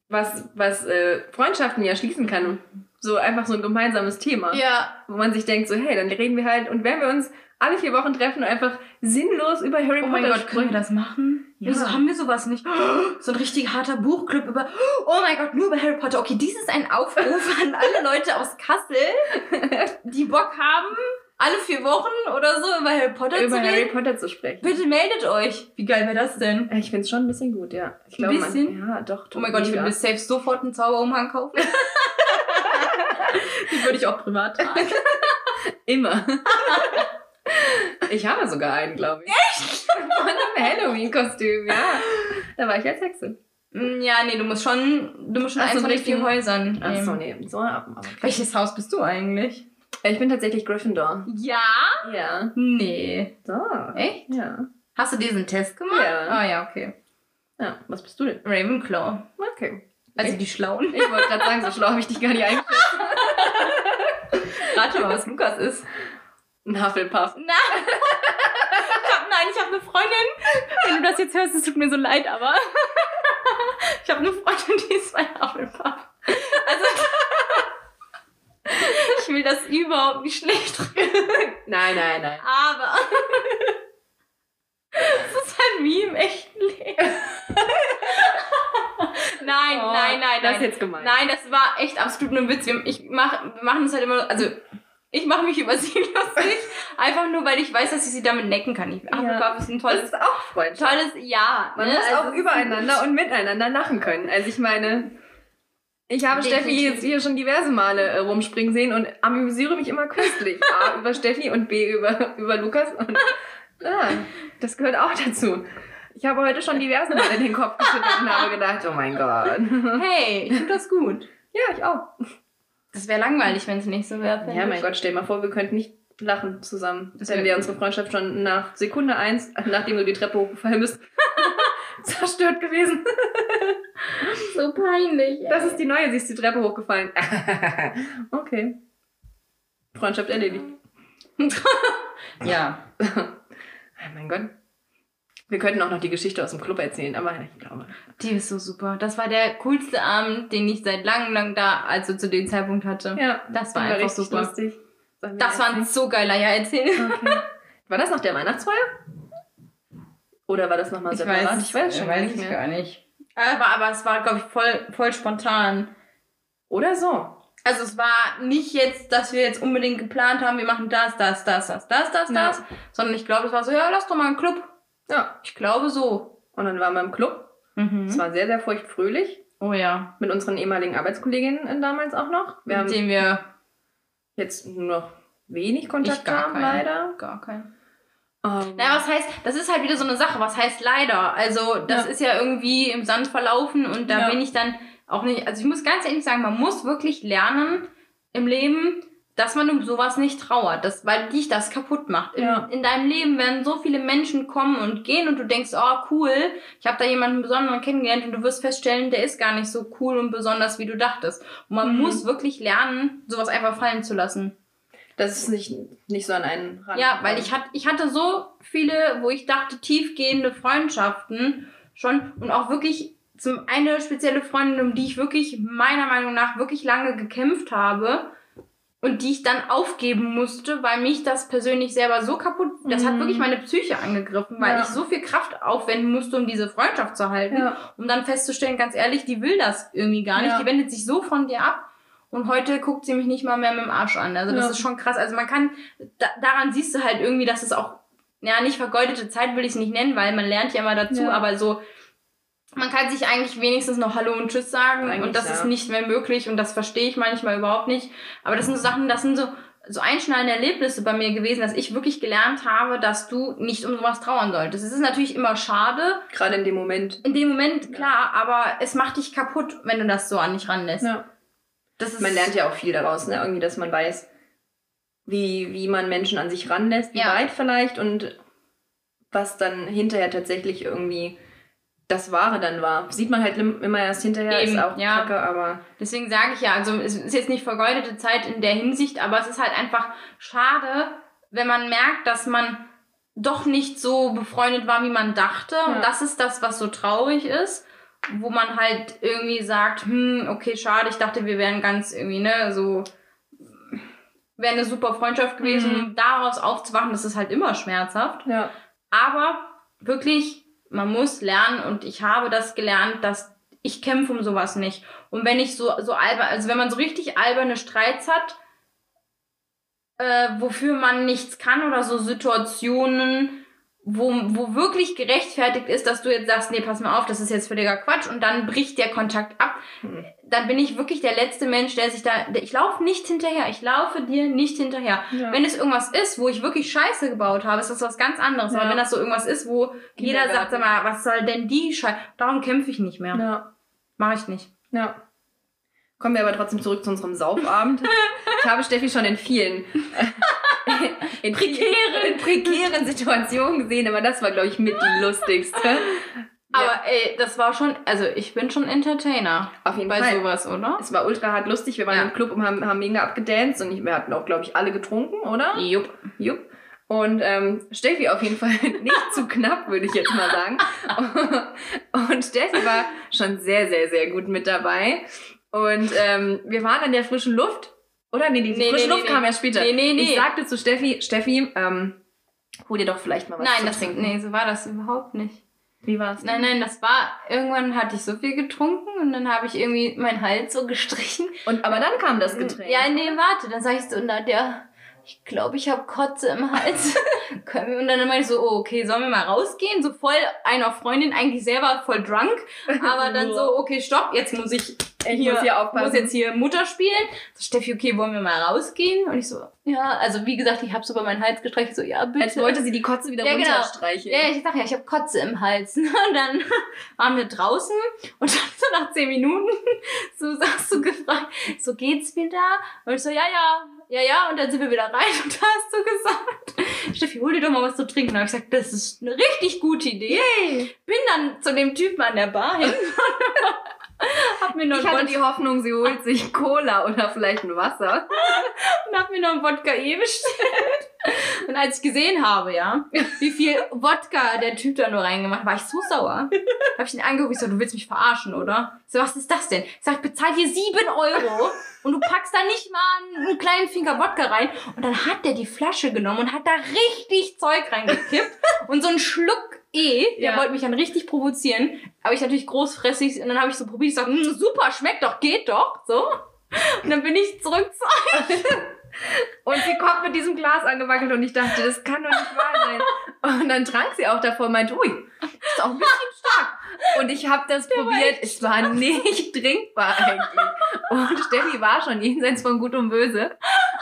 Speaker 1: was, was äh, Freundschaften ja schließen kann. So einfach so ein gemeinsames Thema.
Speaker 3: ja.
Speaker 1: Wo man sich denkt, so, hey, dann reden wir halt und wenn wir uns alle vier Wochen treffen und einfach sinnlos über Harry
Speaker 3: Oh
Speaker 1: Potter
Speaker 3: mein Gott, können wir das machen?
Speaker 1: Ja.
Speaker 3: Wieso haben wir sowas nicht? So ein richtig harter Buchclub über, oh mein Gott, nur über Harry Potter. Okay, dies ist ein Aufruf an alle Leute aus Kassel, die Bock haben, alle vier Wochen oder so über Harry Potter
Speaker 1: über
Speaker 3: zu
Speaker 1: Harry
Speaker 3: reden.
Speaker 1: Potter zu sprechen.
Speaker 3: Bitte meldet euch. Wie geil wäre das denn?
Speaker 1: Ich finde es schon ein bisschen gut, ja. Ich
Speaker 3: Ein
Speaker 1: glaube,
Speaker 3: bisschen?
Speaker 1: Man, ja, doch.
Speaker 3: Oh mein Gott, ich würde mir safe sofort einen Zauberumhang kaufen. Die würde ich auch privat tragen.
Speaker 1: Immer. ich habe sogar einen, glaube ich. Echt? Von einem Halloween-Kostüm, ja. Da war ich als Hexe.
Speaker 3: Mm, Ja, nee, du musst schon, du musst schon
Speaker 1: Ach so,
Speaker 3: eins von den vier
Speaker 1: richtigen-
Speaker 3: Häusern
Speaker 1: Ach so,
Speaker 3: nehmen.
Speaker 1: nee. So, aber okay.
Speaker 3: Welches Haus bist du eigentlich?
Speaker 1: Ich bin tatsächlich Gryffindor.
Speaker 3: Ja?
Speaker 1: Ja.
Speaker 3: Nee.
Speaker 1: So.
Speaker 3: Echt?
Speaker 1: Ja.
Speaker 3: Hast du diesen Test gemacht?
Speaker 1: Ja.
Speaker 3: Ah ja, okay.
Speaker 1: Ja, was bist du denn?
Speaker 3: Ravenclaw.
Speaker 1: Okay.
Speaker 3: Also
Speaker 1: Echt?
Speaker 3: die Schlauen.
Speaker 1: Ich wollte gerade sagen, so schlau habe ich dich gar nicht eingeschätzt.
Speaker 3: Rate mal, was Lukas ist.
Speaker 1: Ein Hufflepuff.
Speaker 3: Na. Ich hab, nein, ich habe eine Freundin. Wenn du das jetzt hörst, es tut mir so leid, aber ich habe eine Freundin, die ist mein Hufflepuff. Also ich will das überhaupt nicht schlecht reden,
Speaker 1: Nein, nein, nein.
Speaker 3: aber es ist halt wie im echten Leben. Nein,
Speaker 1: Oh,
Speaker 3: nein, nein,
Speaker 1: Das
Speaker 3: nein.
Speaker 1: ist jetzt gemein.
Speaker 3: Nein, das war echt absolut nur ein Witz. Wir- Ich mach, wir machen es halt immer, also ich mache mich über sie lustig, einfach nur, weil ich weiß, dass ich sie damit necken kann. Ich, ach,
Speaker 1: Ja.
Speaker 3: ist ein
Speaker 1: Das
Speaker 3: tolles,
Speaker 1: ist auch Freundschaft.
Speaker 3: tolles Ja.
Speaker 1: Man
Speaker 3: ne?
Speaker 1: muss
Speaker 3: Also
Speaker 1: auch übereinander und miteinander lachen können. Also ich meine, ich habe
Speaker 3: Definitiv.
Speaker 1: Steffi jetzt hier schon diverse Male äh, rumspringen sehen und amüsiere mich immer köstlich. A über Steffi und B über, über Lukas. Und ja, das gehört auch dazu. Ich habe heute schon diverse Male den Kopf geschüttelt und habe gedacht, oh mein Gott.
Speaker 3: Hey, ich finde das gut.
Speaker 1: Ja, ich auch.
Speaker 3: Das wäre langweilig, wenn es nicht so wäre.
Speaker 1: Ja, mein Gott, stell dir mal vor, wir könnten nicht lachen zusammen.
Speaker 3: Das
Speaker 1: wenn
Speaker 3: wär-
Speaker 1: wir unsere Freundschaft schon nach Sekunde eins, nachdem du die Treppe hochgefallen bist, zerstört gewesen.
Speaker 3: so peinlich.
Speaker 1: Das ist die neue, sie ist die Treppe hochgefallen. okay. Freundschaft erledigt.
Speaker 3: Ja.
Speaker 1: Oh mein Gott. Wir könnten auch noch die Geschichte aus dem Club erzählen, aber ich glaube.
Speaker 3: Die ist so super. Das war der coolste Abend, den ich seit langem, lang da, also zu dem Zeitpunkt hatte.
Speaker 1: Ja,
Speaker 3: Das war
Speaker 1: die
Speaker 3: einfach super.
Speaker 1: lustig.
Speaker 3: Das war ein
Speaker 1: erzählen?
Speaker 3: so geiler Ja, erzähl.
Speaker 1: Okay. War das nach der Weihnachtsfeier? Oder war das nochmal separat? ich weiß schon gar nicht mehr.
Speaker 3: gar nicht. Aber, aber es war, glaube ich, voll, voll spontan.
Speaker 1: Oder so.
Speaker 3: Also es war nicht jetzt, dass wir jetzt unbedingt geplant haben, wir machen das, das, das, das, das, das,
Speaker 1: Ja.
Speaker 3: das, sondern ich glaube, es war so, ja, lass doch mal einen Club.
Speaker 1: Ja.
Speaker 3: Ich glaube so.
Speaker 1: Und dann waren wir im Club. Es
Speaker 3: Mhm.
Speaker 1: war sehr, sehr feuchtfröhlich.
Speaker 3: Oh ja.
Speaker 1: Mit unseren ehemaligen Arbeitskolleginnen damals auch noch. Wir
Speaker 3: Mit dem wir
Speaker 1: jetzt nur noch wenig Kontakt haben, leider.
Speaker 3: gar keinen.
Speaker 1: Ähm,
Speaker 3: Naja, was heißt, das ist halt wieder so eine Sache, was heißt leider? Also, das
Speaker 1: Ja.
Speaker 3: ist ja irgendwie im Sand verlaufen und da
Speaker 1: Ja.
Speaker 3: bin ich dann auch nicht, also ich muss ganz ehrlich sagen, man muss wirklich lernen im Leben, dass man um sowas nicht trauert, das, weil dich das kaputt macht. In,
Speaker 1: Ja.
Speaker 3: in deinem Leben werden so viele Menschen kommen und gehen und du denkst, oh cool, ich habe da jemanden besonderen kennengelernt und du wirst feststellen, der ist gar nicht so cool und besonders, wie du dachtest. Und man
Speaker 1: Mhm.
Speaker 3: muss wirklich lernen, sowas einfach fallen zu lassen.
Speaker 1: Dass es nicht, nicht so an einen ran.
Speaker 3: Ja, weil ich, hat, ich hatte so viele, wo ich dachte, tiefgehende Freundschaften schon und auch wirklich zum eine spezielle Freundin, um die ich wirklich meiner Meinung nach wirklich lange gekämpft habe und die ich dann aufgeben musste, weil mich das persönlich selber so kaputt, das hat
Speaker 1: Mhm.
Speaker 3: wirklich meine Psyche angegriffen, weil
Speaker 1: Ja.
Speaker 3: ich so viel Kraft aufwenden musste, um diese Freundschaft zu halten,
Speaker 1: Ja.
Speaker 3: um dann festzustellen, ganz ehrlich, die will das irgendwie gar nicht,
Speaker 1: Ja.
Speaker 3: die wendet sich so von dir ab. Und heute guckt sie mich nicht mal mehr mit dem Arsch an. Also das
Speaker 1: Ja.
Speaker 3: ist schon krass. Also man kann, da, daran siehst du halt irgendwie, dass es auch, ja, nicht vergeudete Zeit will ich es nicht nennen, weil man lernt ja immer dazu,
Speaker 1: Ja.
Speaker 3: aber so, man kann sich eigentlich wenigstens noch Hallo und Tschüss sagen
Speaker 1: Eigentlich,
Speaker 3: und das
Speaker 1: ja.
Speaker 3: ist nicht mehr möglich und das verstehe ich manchmal überhaupt nicht. Aber das sind so Sachen, das sind so, so einschneidende Erlebnisse bei mir gewesen, dass ich wirklich gelernt habe, dass du nicht um sowas trauern solltest. Es ist natürlich immer schade,
Speaker 1: Gerade in dem Moment.
Speaker 3: in dem Moment, klar, aber es macht dich kaputt, wenn du das so an dich ranlässt.
Speaker 1: Ja.
Speaker 3: Das ist,
Speaker 1: Man lernt ja auch viel daraus, ne? Irgendwie, dass man weiß, wie, wie man Menschen an sich ranlässt, wie
Speaker 3: Ja.
Speaker 1: weit vielleicht und was dann hinterher tatsächlich irgendwie das Wahre dann war. Sieht man halt immer erst hinterher,
Speaker 3: Eben,
Speaker 1: ist auch
Speaker 3: ja.
Speaker 1: kacke, aber
Speaker 3: Deswegen sage ich ja, also es ist jetzt nicht vergeudete Zeit in der Hinsicht, aber es ist halt einfach schade, wenn man merkt, dass man doch nicht so befreundet war, wie man dachte.
Speaker 1: Ja.
Speaker 3: Und das ist das, was so traurig ist, wo man halt irgendwie sagt, hm, okay, schade, ich dachte, wir wären ganz irgendwie, ne, so wäre eine super Freundschaft gewesen,
Speaker 1: Mhm.
Speaker 3: um daraus aufzuwachen, das ist halt immer schmerzhaft.
Speaker 1: ja.
Speaker 3: Aber wirklich, man muss lernen und ich habe das gelernt, dass ich kämpfe um sowas nicht. Und wenn ich so, so albern, also wenn man so richtig alberne Streits hat, äh, wofür man nichts kann oder so Situationen, wo, wo wirklich gerechtfertigt ist, dass du jetzt sagst, nee, pass mal auf, das ist jetzt völliger Quatsch und dann bricht der Kontakt ab,
Speaker 1: Hm.
Speaker 3: dann bin ich wirklich der letzte Mensch, der sich da, der- ich laufe nicht hinterher, ich laufe dir nicht hinterher.
Speaker 1: Ja.
Speaker 3: Wenn es irgendwas ist, wo ich wirklich Scheiße gebaut habe, ist das was ganz anderes. Aber
Speaker 1: Ja.
Speaker 3: wenn das so irgendwas ist, wo jeder sagt, sag mal, was soll denn die Scheiße, darum kämpfe ich nicht mehr.
Speaker 1: ja.
Speaker 3: Mache ich nicht.
Speaker 1: Ja. Kommen wir aber trotzdem zurück zu unserem Saufabend. ich habe Steffi schon in vielen äh, in prekären, in prekären Situationen gesehen, aber das war, glaube ich, mit die lustigste.
Speaker 3: Aber ey, das war schon, also ich bin schon Entertainer
Speaker 1: Auf jeden
Speaker 3: bei
Speaker 1: Fall.
Speaker 3: sowas, oder?
Speaker 1: Es war ultra hart lustig. Wir waren
Speaker 3: Ja.
Speaker 1: im Club und haben, haben mega abgedanced und ich, wir hatten auch, glaube ich, alle getrunken, oder?
Speaker 3: Jupp.
Speaker 1: Jupp. Und ähm, Steffi auf jeden Fall nicht zu knapp, würde ich jetzt mal sagen. Und Steffi war schon sehr, sehr, sehr gut mit dabei. Und ähm, wir waren an der frischen Luft. Oder? Nee, die
Speaker 3: Nee,
Speaker 1: frische
Speaker 3: nee,
Speaker 1: Luft
Speaker 3: nee,
Speaker 1: kam ja später.
Speaker 3: Nee, nee, nee.
Speaker 1: Ich sagte zu Steffi, Steffi, ähm, hol dir doch vielleicht mal was
Speaker 3: Nein,
Speaker 1: zu
Speaker 3: das,
Speaker 1: trinken.
Speaker 3: nee, so war das überhaupt nicht.
Speaker 1: Wie war's?
Speaker 3: Nein, nein, das war, irgendwann hatte ich so viel getrunken und dann habe ich irgendwie meinen Hals so gestrichen.
Speaker 1: Und, aber dann kam das Getränk.
Speaker 3: Ja, nee, warte, dann sag ich so, Nadja, ich glaube, ich habe Kotze im Hals. Und dann meinte ich so, oh, okay, sollen wir mal rausgehen? So voll einer Freundin, eigentlich selber voll drunk. Aber dann so, okay, stopp, jetzt muss ich
Speaker 1: Ich
Speaker 3: hier,
Speaker 1: muss hier aufpassen.
Speaker 3: muss jetzt hier Mutter spielen. So, Steffi, okay, wollen wir mal rausgehen? Und ich so, ja, also wie gesagt, ich habe so über meinen Hals gestreicht, so, ja, bitte.
Speaker 1: Als wollte sie die Kotze wieder
Speaker 3: Ja, genau.
Speaker 1: runterstreichen.
Speaker 3: Ja, ich sag ja, ich habe Kotze im Hals. Und dann waren wir draußen und dann so nach zehn Minuten so hast du gefragt, so geht's wieder? Und ich so, ja, ja, ja, ja. Und dann sind wir wieder rein und da hast du gesagt, Steffi, hol dir doch mal was zu trinken. Da habe ich gesagt, das ist eine richtig gute Idee.
Speaker 1: Yay.
Speaker 3: Bin dann zu dem Typen an der Bar hin. hab mir noch
Speaker 1: Ich hatte die Hoffnung, sie holt sich Cola oder vielleicht ein Wasser.
Speaker 3: und hab mir noch ein Wodka E bestellt. Und als ich gesehen habe, ja, wie viel Wodka der Typ da nur reingemacht, war ich so sauer. Da hab ich ihn angeguckt, ich so, du willst mich verarschen, oder? Ich so, was ist das denn? Ich sag, bezahl hier sieben Euro und du packst da nicht mal einen kleinen Finger Wodka rein. Und dann hat der die Flasche genommen und hat da richtig Zeug reingekippt und so einen Schluck E, der
Speaker 1: Ja.
Speaker 3: wollte mich dann richtig provozieren. Aber ich natürlich großfressig und dann habe ich so probiert, ich sag, "Mm, super, schmeckt doch, geht doch, so. Und dann bin ich zurück zu
Speaker 1: Und sie kommt mit diesem Glas angewackelt und ich dachte, das kann doch nicht wahr sein. Und dann trank sie auch davor und meinte, ui, ist auch ein bisschen stark. Und ich habe das probiert, es war nicht trinkbar eigentlich. Und Steffi war schon jenseits von Gut und Böse.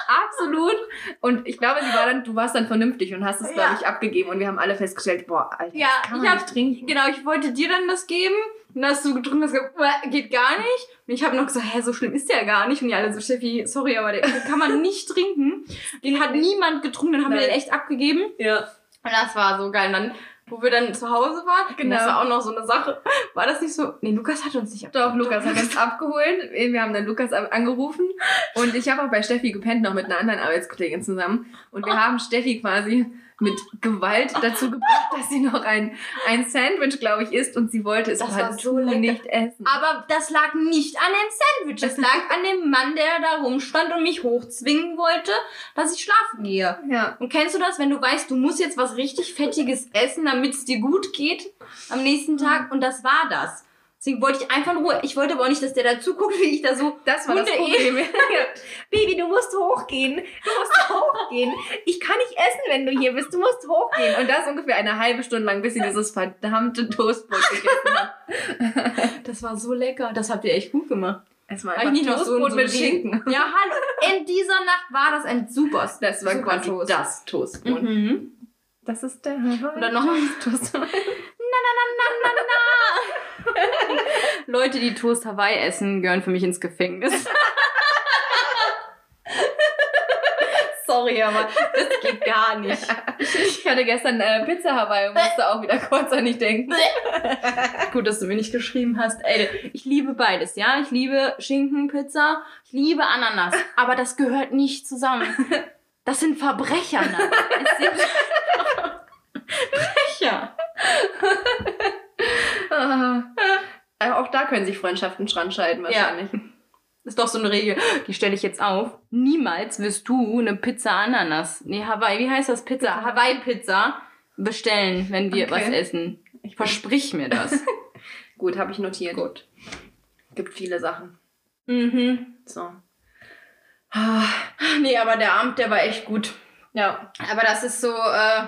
Speaker 1: Absolut. Und ich glaube, sie war dann, du warst dann vernünftig und hast es, glaube
Speaker 3: Ja.
Speaker 1: ich, abgegeben. Und wir haben alle festgestellt, boah, Alter,
Speaker 3: Ja,
Speaker 1: das kann
Speaker 3: ich
Speaker 1: man
Speaker 3: hab-
Speaker 1: nicht trinken.
Speaker 3: Genau, ich wollte dir dann das geben. Und dann hast du getrunken, hast gesagt, "Uah, geht gar nicht. Und ich habe noch gesagt, hä, so schlimm ist der gar nicht. Und die alle so, Steffi, sorry, aber den, kann man nicht trinken. Den hat niemand getrunken, dann haben wir
Speaker 1: Nein.
Speaker 3: den echt abgegeben.
Speaker 1: Ja.
Speaker 3: Und das war so geil. Und dann wo wir dann zu Hause waren.
Speaker 1: Genau.
Speaker 3: Das war auch noch so eine Sache. War das nicht so? Nee, Lukas hat uns nicht
Speaker 1: Doch, Lukas hat uns abgeholt. Wir haben dann Lukas angerufen. Und ich habe auch bei Steffi gepennt, noch mit einer anderen Arbeitskollegin zusammen. Und wir haben Steffi quasi mit Gewalt dazu gebracht, dass sie noch ein, ein Sandwich, glaube ich, isst. Und sie wollte es
Speaker 3: Das
Speaker 1: partout
Speaker 3: so
Speaker 1: nicht essen.
Speaker 3: Aber das lag nicht an dem Sandwich. Das lag an dem Mann, der da rumstand und mich hochzwingen wollte, dass ich schlafen gehe.
Speaker 1: Ja.
Speaker 3: Und kennst du das, wenn du weißt, du musst jetzt was richtig Fettiges essen, damit es dir gut geht am nächsten Tag? Und das war das. Deswegen wollte ich einfach in Ruhe. Ich wollte aber auch nicht, dass der da zuguckt, wie ich da so.
Speaker 1: Das war das
Speaker 3: Hunde-
Speaker 1: Problem. Baby, du musst hochgehen. Du musst hochgehen. Ich kann nicht essen, wenn du hier bist. Du musst hochgehen. Und das ungefähr eine halbe Stunde lang, bis sie dieses verdammte Toastbrot gegessen hat.
Speaker 3: Das war so lecker. Das habt ihr echt gut gemacht.
Speaker 1: Es war einfach
Speaker 3: ich nicht noch so,
Speaker 1: Toastbrot
Speaker 3: so
Speaker 1: mit
Speaker 3: richtig-
Speaker 1: Schinken.
Speaker 3: Ja, hallo. In dieser Nacht war das ein super,
Speaker 1: Das war
Speaker 3: super
Speaker 1: quasi
Speaker 3: Toast.
Speaker 1: das Toastbrot.
Speaker 3: Mhm.
Speaker 1: Das ist der Hawaii.
Speaker 3: Und dann noch
Speaker 1: Toast.
Speaker 3: Leute, die Toast Hawaii essen, gehören für mich ins Gefängnis. Sorry, aber das geht gar nicht.
Speaker 1: Ich hatte gestern äh, Pizza Hawaii und musste auch wieder kurz an dich denken.
Speaker 3: Gut, dass du mir nicht geschrieben hast. Ey, ich liebe beides, ja. Ich liebe Schinkenpizza, ich liebe Ananas. Aber das gehört nicht zusammen. Das sind Verbrecher? Es sind Verbrecher.
Speaker 1: Ah. Äh, auch da können sich Freundschaften dran scheiden wahrscheinlich.
Speaker 3: Das ist doch so eine Regel, die stelle ich jetzt auf. Niemals wirst du eine Pizza Ananas, nee, Hawaii, wie heißt das? Pizza, Hawaii-Pizza bestellen, wenn wir
Speaker 1: Okay.
Speaker 3: was essen.
Speaker 1: Ich
Speaker 3: Versprich mir das.
Speaker 1: Gut, habe ich notiert.
Speaker 3: Gut.
Speaker 1: Gibt viele Sachen.
Speaker 3: mhm.
Speaker 1: So. Ah,
Speaker 3: Nee, aber der Abend, der war echt gut.
Speaker 1: Ja.
Speaker 3: Aber das ist so, äh,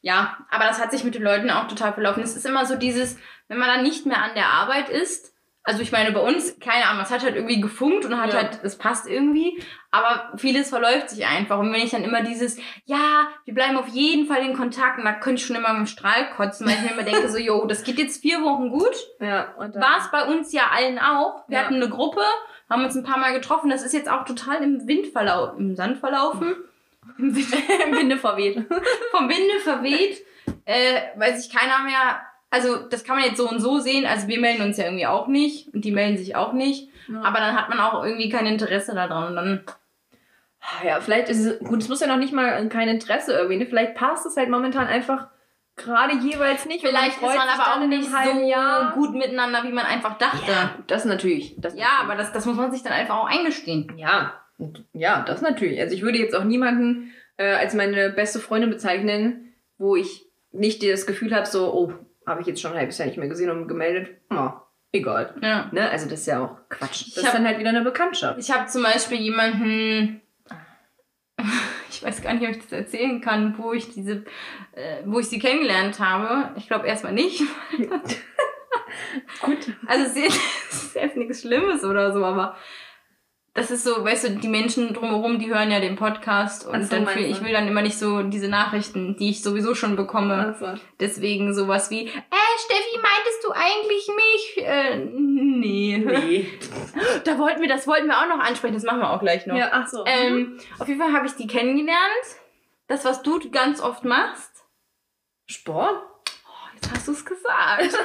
Speaker 3: ja, aber das hat sich mit den Leuten auch total verlaufen. Es ist immer so dieses, wenn man dann nicht mehr an der Arbeit ist, also ich meine, bei uns, keine Ahnung, es hat halt irgendwie gefunkt und hat
Speaker 1: Ja.
Speaker 3: halt, es passt irgendwie, aber vieles verläuft sich einfach. Und wenn ich dann immer dieses, ja, wir bleiben auf jeden Fall in Kontakt, und da könnte ich schon immer mit dem Strahl kotzen, weil ich mir immer denke, so, yo, das geht jetzt vier Wochen gut.
Speaker 1: Ja, und
Speaker 3: War es bei uns ja allen auch. Wir
Speaker 1: Ja.
Speaker 3: hatten eine Gruppe, haben uns ein paar Mal getroffen. Das ist jetzt auch total im Wind verlaufen, im Sand verlaufen. Im Wind
Speaker 1: im Winde verweht.
Speaker 3: vom Winde verweht, äh, weil sich keiner mehr, also das kann man jetzt so und so sehen, also wir melden uns ja irgendwie auch nicht und die melden sich auch nicht, aber dann hat man auch irgendwie kein Interesse daran und dann,
Speaker 1: Ja, vielleicht ist es, gut, es muss ja noch nicht mal kein Interesse irgendwie, ne? Vielleicht passt es halt momentan einfach gerade jeweils nicht.
Speaker 3: vielleicht ist
Speaker 1: freut
Speaker 3: man aber auch nicht so
Speaker 1: Jahr.
Speaker 3: gut miteinander, wie man einfach dachte.
Speaker 1: Ja,
Speaker 3: Ja,
Speaker 1: das natürlich. Das
Speaker 3: aber das, das muss man sich dann einfach auch eingestehen.
Speaker 1: Ja, und- ja, das natürlich. Also ich würde jetzt auch niemanden äh, als meine beste Freundin bezeichnen, wo ich nicht das Gefühl habe, so, oh, habe ich jetzt schon ein halbes Jahr nicht mehr gesehen und gemeldet. Oh, egal.
Speaker 3: Ja.
Speaker 1: Ne? Also das ist ja auch Quatsch.
Speaker 3: Ich
Speaker 1: Das
Speaker 3: hab-
Speaker 1: ist dann halt wieder eine Bekanntschaft.
Speaker 3: Ich habe zum Beispiel jemanden, ich weiß gar nicht, ob ich das erzählen kann, wo ich diese, äh, wo ich sie kennengelernt habe. Ich glaube erstmal nicht.
Speaker 1: Gut.
Speaker 3: Also es ist jetzt nichts Schlimmes oder so, aber das ist so, weißt du, die Menschen drumherum, die hören ja den Podcast und
Speaker 1: so,
Speaker 3: dann fühl, ich will dann immer nicht so diese Nachrichten, die ich sowieso schon bekomme.
Speaker 1: Also,
Speaker 3: Deswegen sowas wie, äh, Steffi, meintest du eigentlich mich? Äh, nee.
Speaker 1: nee.
Speaker 3: Da wollten wir, das wollten wir auch noch ansprechen, das machen wir auch gleich noch.
Speaker 1: Ja, ach so.
Speaker 3: Ähm, auf jeden Fall habe ich die kennengelernt. Das, was du ganz oft machst.
Speaker 1: Sport?
Speaker 3: Oh, jetzt hast du es gesagt.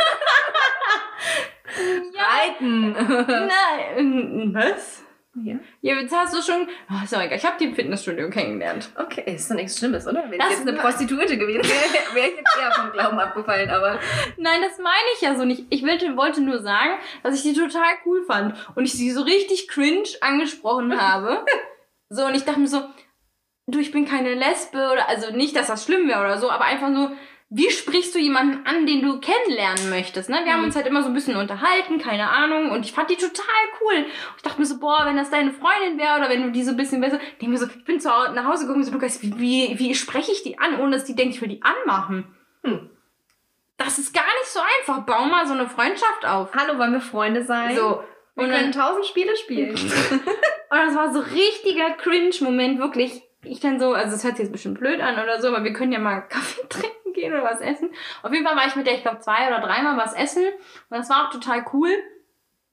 Speaker 1: Reiten.
Speaker 3: Nein, was?
Speaker 1: Ja.
Speaker 3: Ja, jetzt hast du schon. Oh, ist auch egal. Ich habe die im Fitnessstudio kennengelernt.
Speaker 1: Okay, ist doch nichts Schlimmes, oder? Wenn
Speaker 3: Das
Speaker 1: jetzt eine Prostituierte gewesen wäre, wäre ich jetzt eher vom Glauben abgefallen, aber
Speaker 3: Nein, das meine ich ja so nicht. Ich wollte, wollte nur sagen, dass ich die total cool fand und ich sie so richtig cringe angesprochen habe. so, und ich dachte mir so, du, ich bin keine Lesbe oder, also nicht, dass das schlimm wäre oder so, aber einfach nur, wie sprichst du jemanden an, den du kennenlernen möchtest? Ne? Wir haben
Speaker 1: Mhm.
Speaker 3: uns halt immer so ein bisschen unterhalten, keine Ahnung, und ich fand die total cool. Ich dachte mir so, boah, wenn das deine Freundin wäre oder wenn du die so ein bisschen besser, denke mir so, ich bin zu Hause, nach Hause gekommen und so, Lukas, wie, wie, wie spreche ich die an, ohne dass die denkt, ich will die anmachen?
Speaker 1: Hm.
Speaker 3: Das ist gar nicht so einfach. Bau mal so eine Freundschaft auf.
Speaker 1: hallo, wollen wir Freunde sein?
Speaker 3: So.
Speaker 1: wir
Speaker 3: Und,
Speaker 1: können tausend Spiele spielen.
Speaker 3: und das war so richtiger Cringe-Moment, wirklich. Ich dann so, also es hört sich jetzt bestimmt blöd an oder so, aber wir können ja mal Kaffee trinken gehen oder was essen. Auf jeden Fall war ich mit der, ich glaube, zwei oder dreimal was essen. Und das war auch total cool.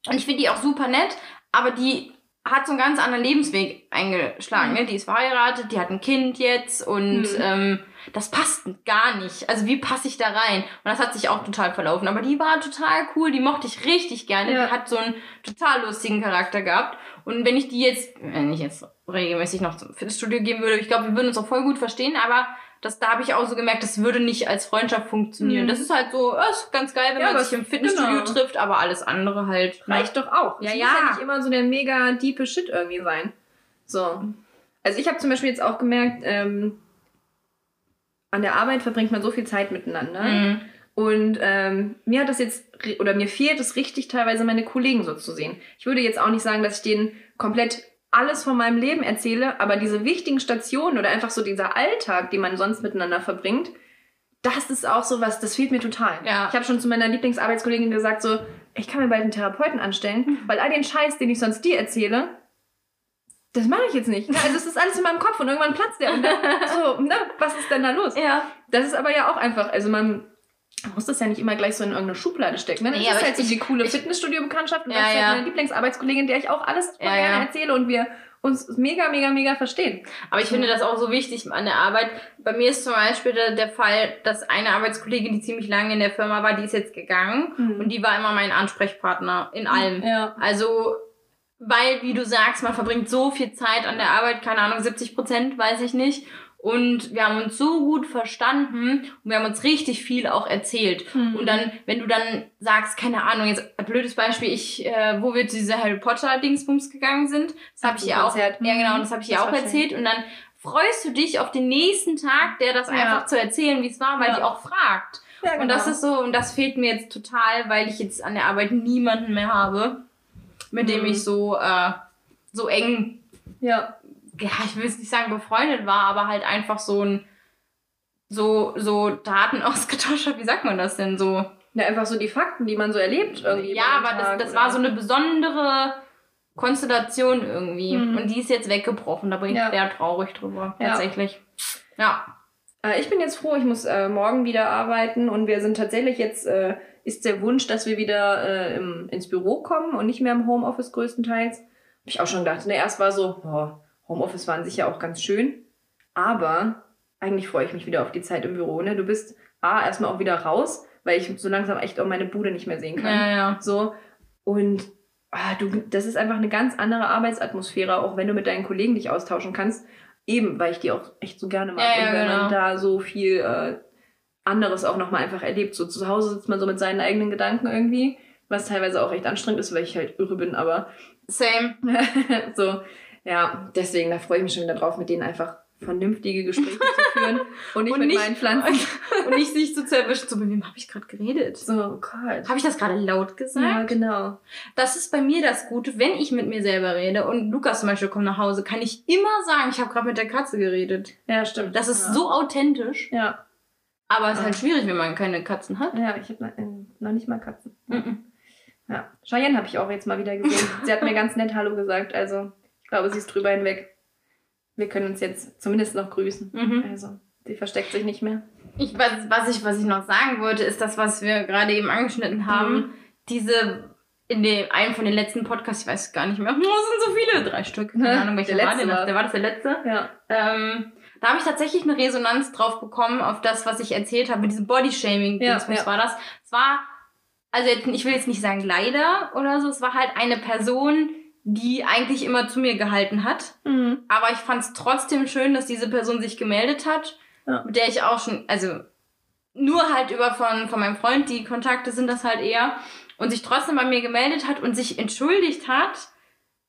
Speaker 3: Und ich finde die auch super nett, aber die hat so einen ganz anderen Lebensweg eingeschlagen.
Speaker 1: Mhm.
Speaker 3: Ne? Die ist verheiratet, die hat ein Kind jetzt und
Speaker 1: Mhm.
Speaker 3: ähm, das passt gar nicht. Also wie passe ich da rein? Und das hat sich auch total verlaufen. Aber die war total cool, die mochte ich richtig gerne.
Speaker 1: Ja.
Speaker 3: Die hat so einen total lustigen Charakter gehabt. Und wenn ich die jetzt, wenn ich jetzt regelmäßig noch zum Fitnessstudio gehen würde, ich glaube, wir würden uns auch voll gut verstehen, aber das, da habe ich auch so gemerkt, das würde nicht als Freundschaft funktionieren.
Speaker 1: Mhm.
Speaker 3: Das ist halt so, äh, ist ganz geil, wenn
Speaker 1: Ja,
Speaker 3: man sich im
Speaker 1: es-
Speaker 3: Fitnessstudio
Speaker 1: genau.
Speaker 3: trifft, aber alles andere halt. ne?
Speaker 1: Reicht doch auch.
Speaker 3: Ja,
Speaker 1: es
Speaker 3: ja.
Speaker 1: muss ja nicht immer so der mega diepe Shit irgendwie sein. So. Also ich habe zum Beispiel jetzt auch gemerkt, ähm, an der Arbeit verbringt man so viel Zeit miteinander.
Speaker 3: Mhm.
Speaker 1: Und ähm, mir hat das jetzt, oder mir fehlt es richtig, teilweise meine Kollegen so zu sehen. Ich würde jetzt auch nicht sagen, dass ich denen komplett alles von meinem Leben erzähle, aber diese wichtigen Stationen oder einfach so dieser Alltag, den man sonst miteinander verbringt, das ist auch so was, das fehlt mir total.
Speaker 3: Ja.
Speaker 1: Ich habe schon zu meiner Lieblingsarbeitskollegin gesagt, so, ich kann mir bald einen Therapeuten anstellen, weil all den Scheiß, den ich sonst dir erzähle, das mache ich jetzt nicht. Also es ist alles in meinem Kopf und irgendwann platzt der. Und dann, so, ne, was ist denn da los?
Speaker 3: Ja.
Speaker 1: Das ist aber ja auch einfach, also man muss das ja nicht immer gleich so in irgendeine Schublade stecken. Ne? Das
Speaker 3: Nee,
Speaker 1: ist halt so die coole Fitnessstudio-Bekanntschaft und
Speaker 3: Ja,
Speaker 1: das ist
Speaker 3: ja.
Speaker 1: halt meine Lieblingsarbeitskollegin, der ich auch alles voll
Speaker 3: Ja,
Speaker 1: gerne
Speaker 3: ja.
Speaker 1: erzähle und wir uns mega, mega, mega verstehen.
Speaker 3: Aber ich finde das auch so wichtig an der Arbeit. Bei mir ist zum Beispiel der, der Fall, dass eine Arbeitskollegin, die ziemlich lange in der Firma war, die ist jetzt gegangen
Speaker 1: Mhm.
Speaker 3: und die war immer mein Ansprechpartner in allem.
Speaker 1: Ja.
Speaker 3: Also, weil, wie du sagst, man verbringt so viel Zeit an der Arbeit, keine Ahnung, 70 Prozent, weiß ich nicht. Und wir haben uns so gut verstanden und wir haben uns richtig viel auch erzählt.
Speaker 1: Mhm.
Speaker 3: Und dann, wenn du dann sagst, keine Ahnung, jetzt ein blödes Beispiel, ich, äh, wo wir zu dieser Harry Potter Dingsbums gegangen sind, das habe ich
Speaker 1: Zum
Speaker 3: ihr auch, ja genau, das habe ich ihr auch
Speaker 1: war schön.
Speaker 3: erzählt. Und dann freust du dich auf den nächsten Tag, der das
Speaker 1: Ja.
Speaker 3: einfach zu erzählen, wie es war, weil
Speaker 1: Ja.
Speaker 3: die auch fragt.
Speaker 1: ja
Speaker 3: Und das ist so, und das fehlt mir jetzt total, weil ich jetzt an der Arbeit niemanden mehr habe, mit dem
Speaker 1: Mhm.
Speaker 3: ich so, äh, so eng,
Speaker 1: ja.
Speaker 3: Ja, ich will es nicht sagen befreundet war, aber halt einfach so ein, so, so Daten ausgetauscht habe. Wie sagt man das denn so?
Speaker 1: ja, einfach so die Fakten, die man so erlebt irgendwie.
Speaker 3: Ja, aber das,
Speaker 1: Tag
Speaker 3: das
Speaker 1: oder-
Speaker 3: war so eine besondere Konstellation irgendwie.
Speaker 1: Mhm.
Speaker 3: Und die ist jetzt weggebrochen. Da bin ich
Speaker 1: Ja.
Speaker 3: sehr traurig drüber,
Speaker 1: Ja.
Speaker 3: tatsächlich. Ja.
Speaker 1: Äh, Ich bin jetzt froh, ich muss äh, morgen wieder arbeiten und wir sind tatsächlich jetzt, äh, ist der Wunsch, dass wir wieder äh, im, ins Büro kommen und nicht mehr im Homeoffice größtenteils. Hab ich auch schon gedacht. Ne, erst war so, boah, Homeoffice war an sich ja auch ganz schön, aber eigentlich freue ich mich wieder auf die Zeit im Büro. Ne? Du bist A, erstmal auch wieder raus, weil ich so langsam echt auch meine Bude nicht mehr sehen kann.
Speaker 3: Ja, ja.
Speaker 1: So. Und ah, du, das ist einfach eine ganz andere Arbeitsatmosphäre, auch wenn du mit deinen Kollegen dich austauschen kannst. Eben, weil ich die auch echt so gerne mag.
Speaker 3: Ja, ja,
Speaker 1: und weil
Speaker 3: genau.
Speaker 1: man da so viel äh, anderes auch nochmal einfach erlebt. So zu Hause sitzt man so mit seinen eigenen Gedanken irgendwie, was teilweise auch echt anstrengend ist, weil ich halt irre bin, aber
Speaker 3: Same.
Speaker 1: so, ja, deswegen, da freue ich mich schon wieder drauf, mit denen einfach vernünftige Gespräche zu führen und nicht
Speaker 3: Und
Speaker 1: mit
Speaker 3: nicht-
Speaker 1: meinen Pflanzen.
Speaker 3: Und nicht sich zu erwischen, so, mit wem habe ich gerade geredet?
Speaker 1: So, oh Gott.
Speaker 3: Habe ich das gerade laut gesagt?
Speaker 1: Ja, genau.
Speaker 3: Das ist bei mir das Gute, wenn ich mit mir selber rede und Lukas zum Beispiel kommt nach Hause, kann ich immer sagen, ich habe gerade mit der Katze geredet.
Speaker 1: Ja, stimmt.
Speaker 3: Das ist
Speaker 1: ja.
Speaker 3: so authentisch,
Speaker 1: Ja,
Speaker 3: aber es ist halt
Speaker 1: Ja.
Speaker 3: schwierig, wenn man keine Katzen hat.
Speaker 1: ja ich habe noch nicht mal Katzen.
Speaker 3: Mhm.
Speaker 1: Ja. Cheyenne habe ich auch jetzt mal wieder gesehen. Sie hat mir ganz nett Hallo gesagt, also glaube, sie ist drüber hinweg. Wir können uns jetzt zumindest noch grüßen.
Speaker 3: Mhm.
Speaker 1: Also, sie versteckt sich nicht mehr.
Speaker 3: Ich, was, was, ich, was ich noch sagen wollte, ist das, was wir gerade eben angeschnitten haben.
Speaker 1: Mhm.
Speaker 3: Diese, in dem, einem von den letzten Podcasts, ich weiß gar nicht mehr, oh, es sind so viele, drei Stück. Keine Ahnung, welcher
Speaker 1: Der
Speaker 3: war
Speaker 1: letzte
Speaker 3: denn das?
Speaker 1: war-
Speaker 3: Der war das der letzte?
Speaker 1: Ja.
Speaker 3: Ähm, da habe ich tatsächlich eine Resonanz drauf bekommen, auf das, was ich erzählt habe, mit diesem Bodyshaming.
Speaker 1: Ja,
Speaker 3: was
Speaker 1: ja.
Speaker 3: war das? Es war, also ich will jetzt nicht sagen leider oder so, es war halt eine Person, die eigentlich immer zu mir gehalten hat.
Speaker 1: Mhm.
Speaker 3: Aber ich fand es trotzdem schön, dass diese Person sich gemeldet hat,
Speaker 1: Ja.
Speaker 3: mit der ich auch schon, also nur halt über von, von meinem Freund, die Kontakte sind das halt eher, und sich trotzdem bei mir gemeldet hat und sich entschuldigt hat,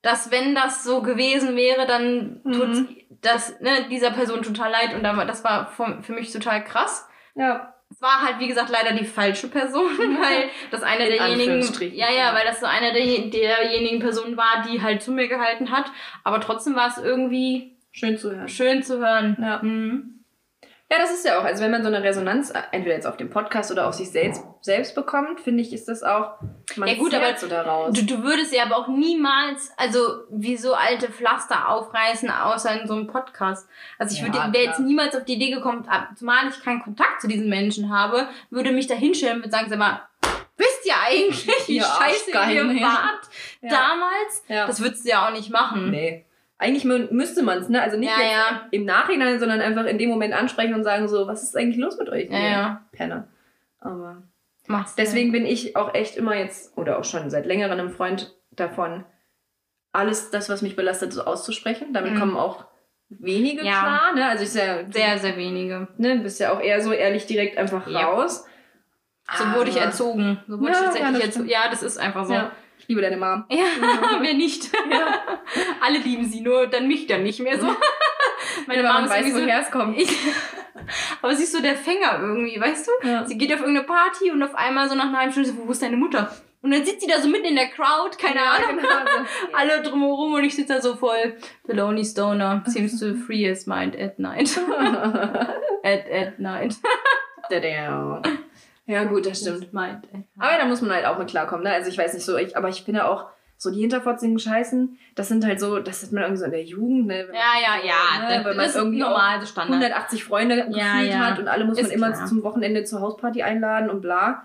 Speaker 3: dass wenn das so gewesen wäre, dann
Speaker 1: Mhm.
Speaker 3: tut's das ne, dieser Person total leid und das war für, für mich total krass.
Speaker 1: Ja.
Speaker 3: Es war halt, wie gesagt, leider die falsche Person, weil das eine
Speaker 1: In
Speaker 3: derjenigen, ja, ja. weil das so eine der, derjenigen Personen war, die halt zu mir gehalten hat. Aber trotzdem war es irgendwie
Speaker 1: Schön zu hören.
Speaker 3: schön zu hören.
Speaker 1: Ja.
Speaker 3: Mhm.
Speaker 1: Ja, das ist ja auch, also wenn man so eine Resonanz äh, entweder jetzt auf dem Podcast oder auf sich selbst, selbst bekommt, finde ich, ist das auch, man
Speaker 3: Ja, gut, aber
Speaker 1: so daraus.
Speaker 3: Du, du würdest ja aber auch niemals, also wie so alte Pflaster aufreißen, außer in so einem Podcast. Also ich
Speaker 1: Ja,
Speaker 3: würde, wäre jetzt niemals auf die Idee gekommen, zumal ich keinen Kontakt zu diesen Menschen habe, würde mich da hinstellen und würde sagen, sag mal, wisst ja eigentlich, wie
Speaker 1: Ihr
Speaker 3: scheiße ihr
Speaker 1: ja.
Speaker 3: wart
Speaker 1: Ja.
Speaker 3: damals.
Speaker 1: Ja.
Speaker 3: Das würdest du ja auch nicht machen.
Speaker 1: Nee. Eigentlich mü müsste man es, ne? Also nicht
Speaker 3: Ja,
Speaker 1: jetzt
Speaker 3: ja.
Speaker 1: im Nachhinein, sondern einfach in dem Moment ansprechen und sagen so, was ist eigentlich los mit euch?
Speaker 3: Ja, ja.
Speaker 1: Penner. Aber
Speaker 3: Machst du.
Speaker 1: deswegen bin ich auch echt immer jetzt, oder auch schon seit längerem ein Freund davon, alles das, was mich belastet, so auszusprechen. Damit
Speaker 3: Mhm.
Speaker 1: kommen auch wenige klar, ne? Also ich sehr,
Speaker 3: Sehr, sehr wenige.
Speaker 1: ne, bist ja auch eher so ehrlich direkt einfach raus.
Speaker 3: So wurde ich erzogen. So wurde ich tatsächlich erzogen. Ja, das ist einfach so.
Speaker 1: Ja. Ich liebe deine Mom.
Speaker 3: Ja, wer nicht. Alle lieben sie, nur dann mich dann nicht mehr so. Meine
Speaker 1: Weil
Speaker 3: Mama
Speaker 1: man weiß,
Speaker 3: so,
Speaker 1: woher es kommt.
Speaker 3: ich, aber sie ist so der Fänger irgendwie, weißt du?
Speaker 1: Ja.
Speaker 3: Sie geht auf irgendeine Party und auf einmal so nach einer halben Stunde so, wo ist deine Mutter? Und dann sitzt sie da so mitten in der Crowd, keine
Speaker 1: Ja,
Speaker 3: Ahnung.
Speaker 1: genau.
Speaker 3: Alle drumherum und ich sitze da so voll. The lonely stoner seems to free his mind at night. at, at night.
Speaker 1: Ja, gut, das stimmt.
Speaker 3: At
Speaker 1: Aber da muss man halt auch mit klarkommen, ne? Also ich weiß nicht so, ich, aber ich finde auch, so die hinterfotzigen Scheißen, das sind halt so, das hat man irgendwie so in der Jugend, ne? Wenn man
Speaker 3: Ja, ja,
Speaker 1: so,
Speaker 3: ja.
Speaker 1: Ne?
Speaker 3: das
Speaker 1: Wenn man
Speaker 3: ist
Speaker 1: irgendwie
Speaker 3: normal, so Standard.
Speaker 1: 180 Freunde
Speaker 3: Ja,
Speaker 1: gefühlt
Speaker 3: ja.
Speaker 1: hat und alle muss man
Speaker 3: Ist
Speaker 1: immer
Speaker 3: klar.
Speaker 1: zum Wochenende zur Hausparty einladen und bla.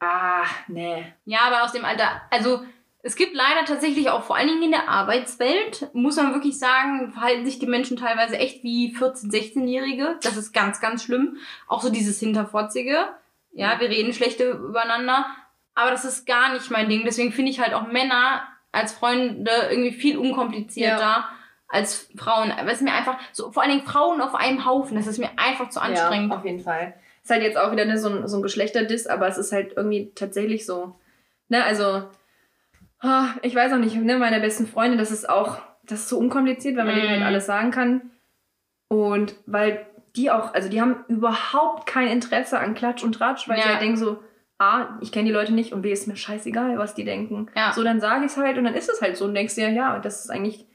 Speaker 1: Ah, nee.
Speaker 3: Ja, aber aus dem Alter, also es gibt leider tatsächlich auch vor allen Dingen in der Arbeitswelt, muss man wirklich sagen, verhalten sich die Menschen teilweise echt wie 14-, 16-Jährige. Das ist ganz, ganz schlimm. Auch so dieses Hinterfotzige. Ja, wir reden schlechte übereinander. Aber das ist gar nicht mein Ding. Deswegen finde ich halt auch Männer als Freunde irgendwie viel unkomplizierter als Frauen. Aber es ist mir einfach, so, vor allen Dingen Frauen auf einem Haufen, das ist mir einfach zu anstrengend.
Speaker 1: Ja, auf jeden Fall. Ist halt jetzt auch wieder ne, so, ein, so ein Geschlechterdiss, aber es ist halt irgendwie tatsächlich so. Ne, also, ah, ich weiß auch nicht, ne, meine besten Freunde, das ist auch, das ist so unkompliziert, weil man denen halt
Speaker 3: Mm.
Speaker 1: alles sagen kann. Und weil die auch, also die haben überhaupt kein Interesse an Klatsch und Tratsch, weil
Speaker 3: Ja.
Speaker 1: sie halt denken so, A, ich kenne die Leute nicht und B, ist mir scheißegal, was die denken.
Speaker 3: Ja.
Speaker 1: So, dann sage ich es halt und dann ist es halt so und denkst dir, ja, das ist eigentlich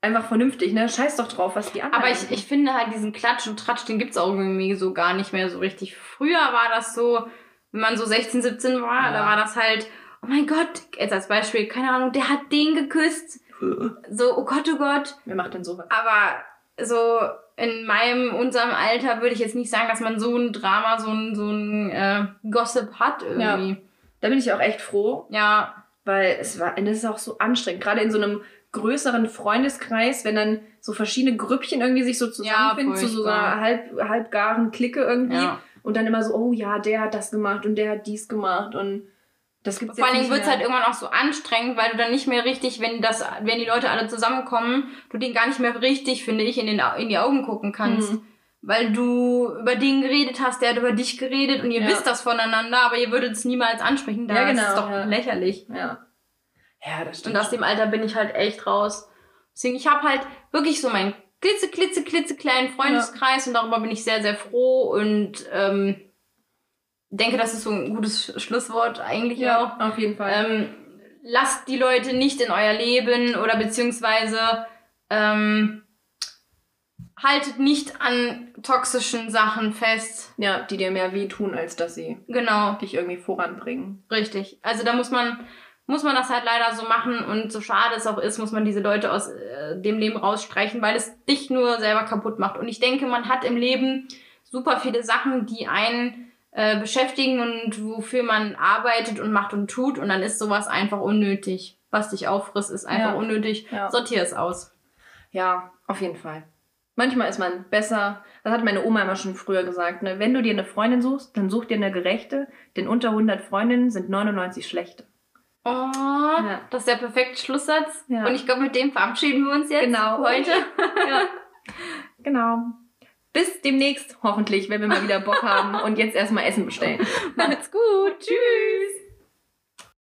Speaker 1: einfach vernünftig, ne? Scheiß doch drauf, was die anderen
Speaker 3: Aber ich, ich finde halt diesen Klatsch und Tratsch, den gibt's auch irgendwie so gar nicht mehr so richtig. Früher war das so, wenn man so 16, 17 war,
Speaker 1: Ja.
Speaker 3: da war das halt, oh mein Gott, jetzt als Beispiel, keine Ahnung, der hat den geküsst. So, oh Gott, oh Gott.
Speaker 1: Wer macht denn sowas?
Speaker 3: Aber so in meinem, unserem Alter würde ich jetzt nicht sagen, dass man so ein Drama, so ein, so ein äh, Gossip hat irgendwie.
Speaker 1: Da bin ich auch echt froh,
Speaker 3: Ja,
Speaker 1: weil es war, es ist auch so anstrengend, gerade in so einem größeren Freundeskreis, wenn dann so verschiedene Grüppchen irgendwie sich so zusammenfinden, zu so einer halb, halbgaren Clique irgendwie
Speaker 3: ja.
Speaker 1: und dann immer so, oh ja, der hat das gemacht und der hat dies gemacht und das gibt's
Speaker 3: Vor allen Dingen wird's
Speaker 1: mehr.
Speaker 3: halt irgendwann auch so anstrengend, weil du dann nicht mehr richtig, wenn das, wenn die Leute alle zusammenkommen, du den gar nicht mehr richtig, finde ich, in, den, in die Augen gucken kannst.
Speaker 1: Mhm.
Speaker 3: Weil du über den geredet hast, der hat über dich geredet und ihr
Speaker 1: Ja.
Speaker 3: wisst das voneinander, aber ihr würdet es niemals ansprechen. Das
Speaker 1: Ja, genau,
Speaker 3: ist doch
Speaker 1: ja.
Speaker 3: lächerlich.
Speaker 1: Ja. Ja, das
Speaker 3: Und
Speaker 1: stimmt.
Speaker 3: aus dem Alter bin ich halt echt raus. Deswegen, ich habe halt wirklich so meinen klitze, klitze, klitze kleinen Freundeskreis und darüber bin ich sehr, sehr froh und ähm, denke, das ist so ein gutes Schlusswort eigentlich auch.
Speaker 1: ja, auf jeden Fall.
Speaker 3: Ähm, lasst die Leute nicht in euer Leben oder beziehungsweise ähm, haltet nicht an toxischen Sachen fest.
Speaker 1: ja, die dir mehr wehtun, als dass sie
Speaker 3: Genau,
Speaker 1: dich irgendwie voranbringen.
Speaker 3: richtig. Also da muss man muss man das halt leider so machen und so schade es auch ist, muss man diese Leute aus äh, dem Leben rausstreichen, weil es dich nur selber kaputt macht. Und ich denke, man hat im Leben super viele Sachen, die einen äh, beschäftigen und wofür man arbeitet und macht und tut und dann ist sowas einfach unnötig. Was dich auffrisst, ist einfach
Speaker 1: Ja.
Speaker 3: unnötig.
Speaker 1: Ja.
Speaker 3: Sortier es aus.
Speaker 1: Ja, auf jeden Fall. Manchmal ist man besser, das hat meine Oma immer schon früher gesagt, ne? wenn du dir eine Freundin suchst, dann such dir eine gerechte, denn unter 100 Freundinnen sind 99 schlechte.
Speaker 3: Oh,
Speaker 1: Ja.
Speaker 3: das ist der perfekte Schlusssatz.
Speaker 1: Ja.
Speaker 3: Und ich glaube, mit dem verabschieden wir uns jetzt
Speaker 1: Genau.
Speaker 3: heute.
Speaker 1: Ja, genau. Bis demnächst, hoffentlich, wenn wir mal wieder Bock haben und jetzt erstmal Essen bestellen.
Speaker 3: Macht's gut. Tschüss.